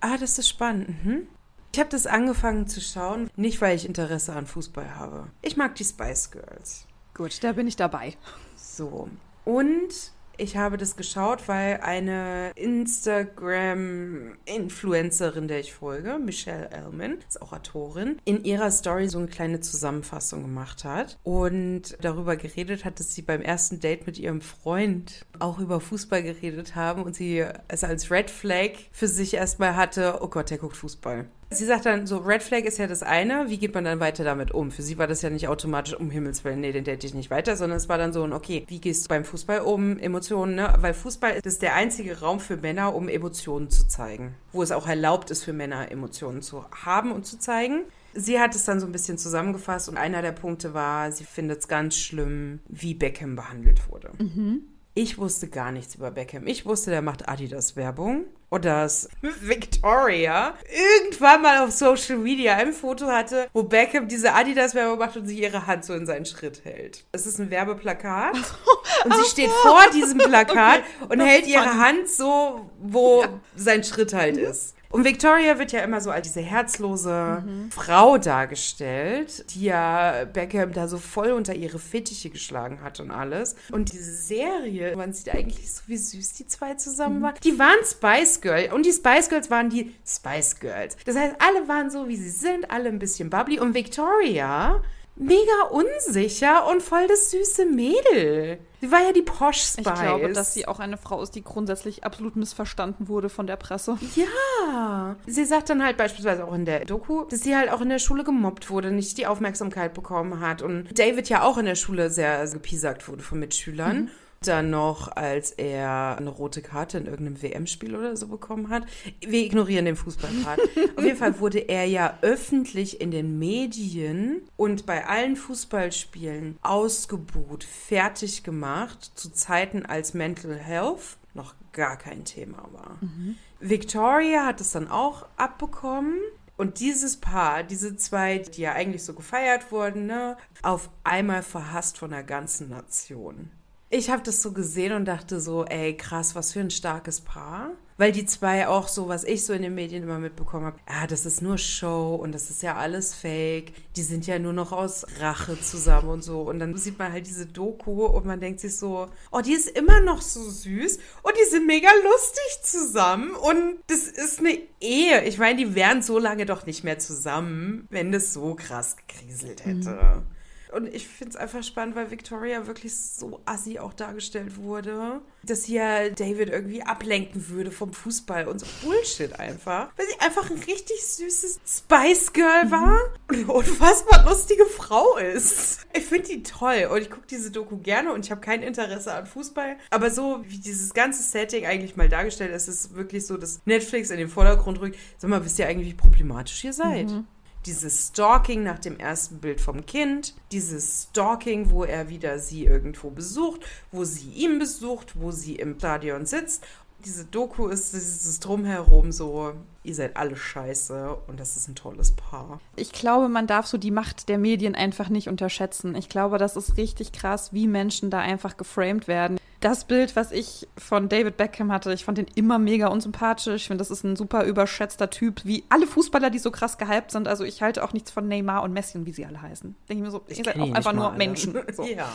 Ah, das ist spannend. Mhm. Ich habe das angefangen zu schauen, nicht weil ich Interesse an Fußball habe. Ich mag die Spice Girls. Gut, da bin ich dabei. So. Und ich habe das geschaut, weil eine Instagram-Influencerin, der ich folge, Michelle Ellman, ist auch Autorin, in ihrer Story so eine kleine Zusammenfassung gemacht hat und darüber geredet hat, dass sie beim ersten Date mit ihrem Freund auch über Fußball geredet haben und sie es als Red Flag für sich erstmal hatte, oh Gott, der guckt Fußball. Sie sagt dann so, Red Flag ist ja das eine, wie geht man dann weiter damit um? Für sie war das ja nicht automatisch, um Himmels Willen, nee, den date ich nicht weiter, sondern es war dann so ein, okay, wie gehst du beim Fußball um? Emotionen, ne? Weil Fußball ist der einzige Raum für Männer, um Emotionen zu zeigen. Wo es auch erlaubt ist für Männer, Emotionen zu haben und zu zeigen. Sie hat es dann so ein bisschen zusammengefasst und einer der Punkte war, sie findet es ganz schlimm, wie Beckham behandelt wurde. Ich wusste gar nichts über Beckham. Ich wusste, der macht Adidas-Werbung. Und dass Victoria irgendwann mal auf Social Media ein Foto hatte, wo Beckham diese Adidas-Werbung macht und sich ihre Hand so in seinen Schritt hält. Es ist ein Werbeplakat. Und sie steht vor diesem Plakat okay, und hält ihre Hand so, wo ja. sein Schritt halt mhm. ist. Und Victoria wird ja immer so als diese herzlose mhm. Frau dargestellt, die ja Beckham da so voll unter ihre Fittiche geschlagen hat und alles. Und diese Serie, man sieht eigentlich so, wie süß die zwei zusammen mhm. waren. Die waren Spice Girl und die Spice Girls waren die Spice Girls. Das heißt, alle waren so, wie sie sind, alle ein bisschen bubbly. Und Victoria mega unsicher und voll das süße Mädel. Sie war ja die Posh Spice. Ich glaube, dass sie auch eine Frau ist, die grundsätzlich absolut missverstanden wurde von der Presse. Ja. Sie sagt dann halt beispielsweise auch in der Doku, dass sie halt auch in der Schule gemobbt wurde, nicht die Aufmerksamkeit bekommen hat. Und David ja auch in der Schule sehr gepiesackt wurde von Mitschülern. Mhm dann noch, als er eine rote Karte in irgendeinem WM-Spiel oder so bekommen hat. Wir ignorieren den Fußballpart. Auf jeden Fall wurde er ja öffentlich in den Medien und bei allen Fußballspielen ausgebuht, fertig gemacht, zu Zeiten als Mental Health noch gar kein Thema war. Mhm. Victoria hat es dann auch abbekommen. Und dieses Paar, diese zwei, die ja eigentlich so gefeiert wurden, ne, auf einmal verhasst von der ganzen Nation. Ich habe das so gesehen und dachte so, ey, krass, was für ein starkes Paar. Weil die zwei auch so, was ich so in den Medien immer mitbekommen habe, ja, das ist nur Show und das ist ja alles Fake. Die sind ja nur noch aus Rache zusammen und so. Und dann sieht man halt diese Doku und man denkt sich so, oh, die ist immer noch so süß und die sind mega lustig zusammen und das ist eine Ehe. Ich meine, die wären so lange doch nicht mehr zusammen, wenn das so krass gekriselt hätte. Mhm. Und ich finde es einfach spannend, weil Victoria wirklich so assi auch dargestellt wurde, dass sie ja David irgendwie ablenken würde vom Fußball und so Bullshit einfach. Weil sie einfach ein richtig süßes Spice Girl mhm. war und eine unfassbar lustige Frau ist. Ich finde die toll und ich gucke diese Doku gerne und ich habe kein Interesse an Fußball. Aber so wie dieses ganze Setting eigentlich mal dargestellt ist, ist es wirklich so, dass Netflix in den Vordergrund rückt. Sag mal, wisst ihr eigentlich, wie problematisch ihr seid? Mhm dieses Stalking nach dem ersten Bild vom Kind, dieses Stalking, wo er wieder sie irgendwo besucht, wo sie ihn besucht, wo sie im Stadion sitzt. Diese Doku ist dieses Drumherum so, ihr seid alle scheiße und das ist ein tolles Paar. Ich glaube, man darf so die Macht der Medien einfach nicht unterschätzen. Ich glaube, das ist richtig krass, wie Menschen da einfach geframed werden das Bild, was ich von David Beckham hatte, ich fand ihn immer mega unsympathisch. Ich finde, das ist ein super überschätzter Typ, wie alle Fußballer, die so krass gehypt sind. Also ich halte auch nichts von Neymar und Messi und wie sie alle heißen. Denke ich mir so, ich ihr seid auch einfach nur Menschen. So. ja.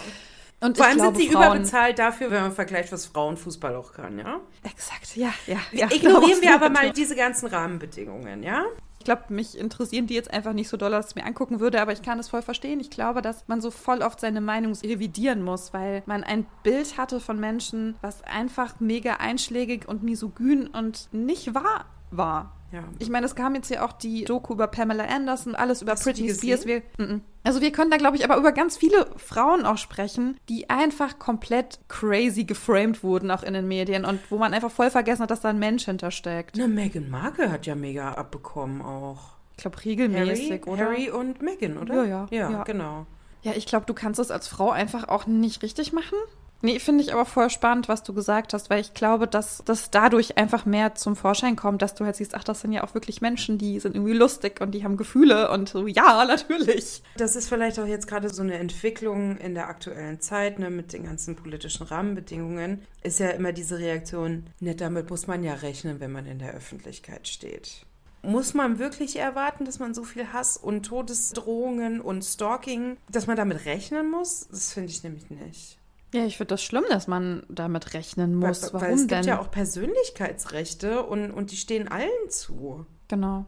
Und Vor allem glaube, sind sie Frauen, überbezahlt dafür, wenn man vergleicht, was Frauenfußball auch kann, ja? Exakt, ja, ja. ja Ignorieren wir aber mal diese ganzen Rahmenbedingungen, ja? Ich glaube, mich interessieren die jetzt einfach nicht so doll, dass ich mir angucken würde, aber ich kann es voll verstehen. Ich glaube, dass man so voll oft seine Meinung revidieren muss, weil man ein Bild hatte von Menschen, was einfach mega einschlägig und misogyn und nicht wahr war. Ja. Ich meine, es kam jetzt ja auch die Doku über Pamela Anderson, alles über Hast Britney Spears. Wir, mm -mm. Also wir können da, glaube ich, aber über ganz viele Frauen auch sprechen, die einfach komplett crazy geframed wurden, auch in den Medien und wo man einfach voll vergessen hat, dass da ein Mensch hintersteckt. Na, Meghan Markle hat ja mega abbekommen auch. Ich glaube, regelmäßig, Harry, oder? Harry und Meghan, oder? Ja, ja. Ja, ja. genau. Ja, ich glaube, du kannst es als Frau einfach auch nicht richtig machen. Nee, finde ich aber voll spannend, was du gesagt hast, weil ich glaube, dass das dadurch einfach mehr zum Vorschein kommt, dass du halt siehst, ach, das sind ja auch wirklich Menschen, die sind irgendwie lustig und die haben Gefühle und so, ja, natürlich. Das ist vielleicht auch jetzt gerade so eine Entwicklung in der aktuellen Zeit, ne, mit den ganzen politischen Rahmenbedingungen, ist ja immer diese Reaktion, ne, damit muss man ja rechnen, wenn man in der Öffentlichkeit steht. Muss man wirklich erwarten, dass man so viel Hass und Todesdrohungen und Stalking, dass man damit rechnen muss? Das finde ich nämlich nicht. Ja, ich finde das schlimm, dass man damit rechnen muss. Weil, Warum weil es gibt denn? ja auch Persönlichkeitsrechte und, und die stehen allen zu. Genau.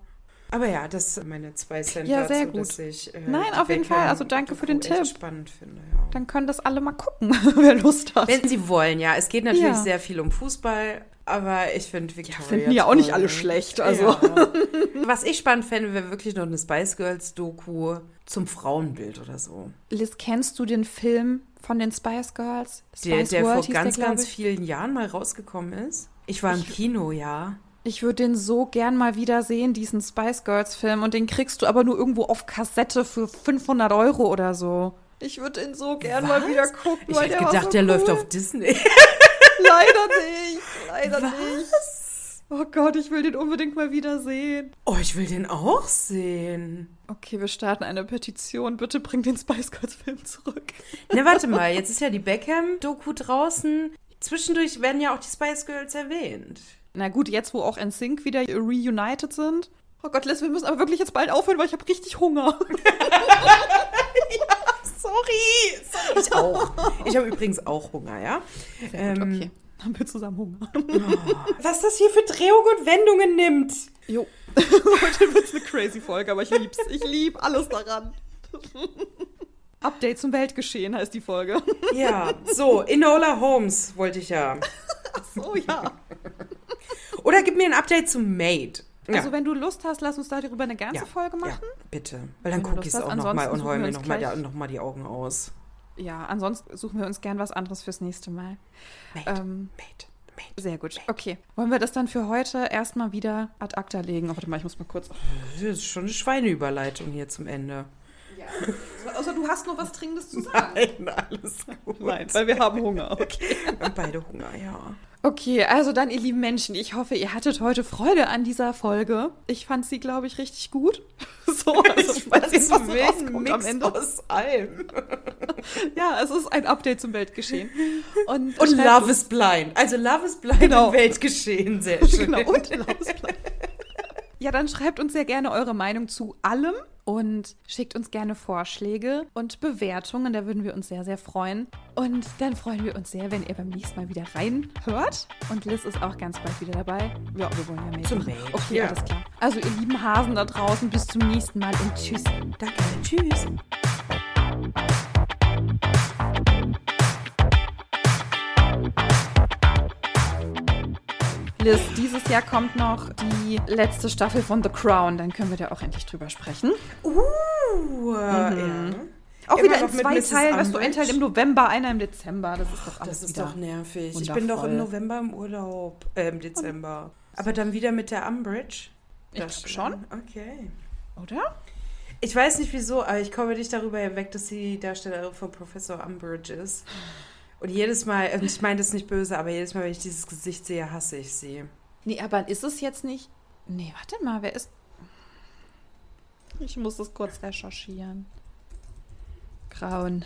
Aber ja, das sind meine zwei Cent ja, sehr gut. dass ich äh, Nein, auf jeden Fall. Also danke für den Tipp. spannend finde, ja. Dann können das alle mal gucken, wer Lust hat. Wenn sie wollen, ja. Es geht natürlich ja. sehr viel um Fußball, aber ich finde Victoria. Ja, finden ja auch nicht alle schlecht. Also. Ja. Was ich spannend fände, wäre wirklich noch eine Spice Girls Doku zum Frauenbild oder so. Liz, kennst du den Film von den Spice Girls? Spice der, der World, vor ganz, der, ganz vielen Jahren mal rausgekommen ist. Ich war im ich, Kino, ja. Ich würde den so gern mal wieder sehen, diesen Spice Girls Film. Und den kriegst du aber nur irgendwo auf Kassette für 500 Euro oder so. Ich würde ihn so gern Was? mal wieder gucken. Ich hätte gedacht, so der cool. läuft auf Disney. Oh Gott, ich will den unbedingt mal wieder sehen. Oh, ich will den auch sehen. Okay, wir starten eine Petition. Bitte bring den Spice Girls Film zurück. Ne, warte mal, jetzt ist ja die Beckham-Doku draußen. Zwischendurch werden ja auch die Spice Girls erwähnt. Na gut, jetzt wo auch NSYNC wieder reunited sind. Oh Gott, Liz, wir müssen aber wirklich jetzt bald aufhören, weil ich habe richtig Hunger. Sorry. Sorry. Ich auch. Ich habe übrigens auch Hunger, ja? Ähm, okay, haben wir zusammen Hunger. Was das hier für Drehungen und Wendungen nimmt. Jo. Heute wird es eine crazy Folge, aber ich lieb's. Ich lieb alles daran. Update zum Weltgeschehen heißt die Folge. Ja, so, Enola Holmes wollte ich ja. Ach so, ja. Oder gib mir ein Update zum Maid. Ja. Also wenn du Lust hast, lass uns darüber eine ganze Ja, Folge machen. Ja, bitte. Weil dann gucke ich es auch nochmal und heule mir nochmal noch mal die Augen aus. Ja, ansonsten suchen wir uns gern was anderes fürs nächste Mal. Maid, Ähm, Maid, Maid. Sehr gut. Okay. Wollen wir das dann für heute erstmal wieder ad acta legen? Oh, warte mal, ich muss mal kurz. Das ist schon eine Schweineüberleitung hier zum Ende. Außer du hast noch was Dringendes zu sagen. Nein, alles gut. Nein, weil wir haben Hunger. Okay. Wir haben beide Hunger, ja. Okay, also dann, ihr lieben Menschen, ich hoffe, ihr hattet heute Freude an dieser Folge. Ich fand sie, glaube ich, richtig gut. So, also, falls jetzt was rauskommt am Ende. aus allem. Ja, es ist ein Update zum Weltgeschehen. Und, Und Love is Blind. Also Love is Blind Genau. im Weltgeschehen. Sehr schön. Genau, und Love is Blind. Ja, dann schreibt uns sehr gerne eure Meinung zu allem und schickt uns gerne Vorschläge und Bewertungen. Da würden wir uns sehr, sehr freuen. Und dann freuen wir uns sehr, wenn ihr beim nächsten Mal wieder reinhört. Und Liz ist auch ganz bald wieder dabei. Ja, wir wollen ja mehr. Zum. Mate, Okay, ja. alles klar. Also, ihr lieben Hasen da draußen, bis zum nächsten Mal und tschüss. Danke. Tschüss. Liz, dieses Jahr kommt noch die letzte Staffel von The Crown. Dann können wir da auch endlich drüber sprechen. Uh, ja. Auch Immer wieder in zwei. Teilen. Weißt du, ein? Teil im November, einer im Dezember. Das ist doch alles Das ist doch nervig. Ich bin doch im November im Urlaub. Äh, im Dezember. Aber dann wieder mit der Umbridge? Ich glaub schon. Okay. Oder? Ich weiß nicht wieso, aber ich komme nicht darüber hinweg, dass sie die Darstellerin von Professor Umbridge ist. Und jedes Mal, und ich meine das nicht böse, aber jedes Mal, wenn ich dieses Gesicht sehe, hasse ich sie. Nee, aber ist es jetzt nicht. Nee, warte mal, wer ist. Ich muss das kurz recherchieren. Grauen.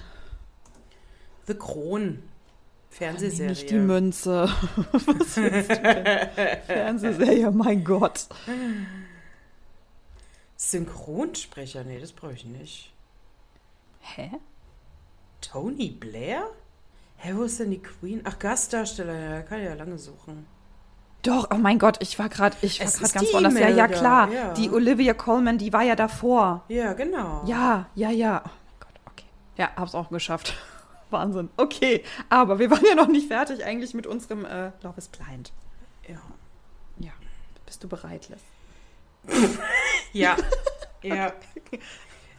The Kron. Fernsehserie. Nicht die Münze. Was willst du denn? Fernsehserie, mein Gott. Synchronsprecher? Nee, das brauche ich nicht. Hä? Tony Blair? Hä, wo ist denn die Queen? Ach, Gastdarsteller, ja, kann ich ja lange suchen. Doch, oh mein Gott, ich war gerade ich war gerade ganz woanders. Ja, ja, da, klar. ja. Die Olivia Colman, die war ja davor. Ja, genau. Ja, ja, ja. Oh mein Gott, okay. Ja, hab's auch geschafft. Wahnsinn. Okay, aber wir waren ja noch nicht fertig eigentlich mit unserem äh, Love is Blind. Ja. Ja. Bist du bereit, Liz? Ja. ja.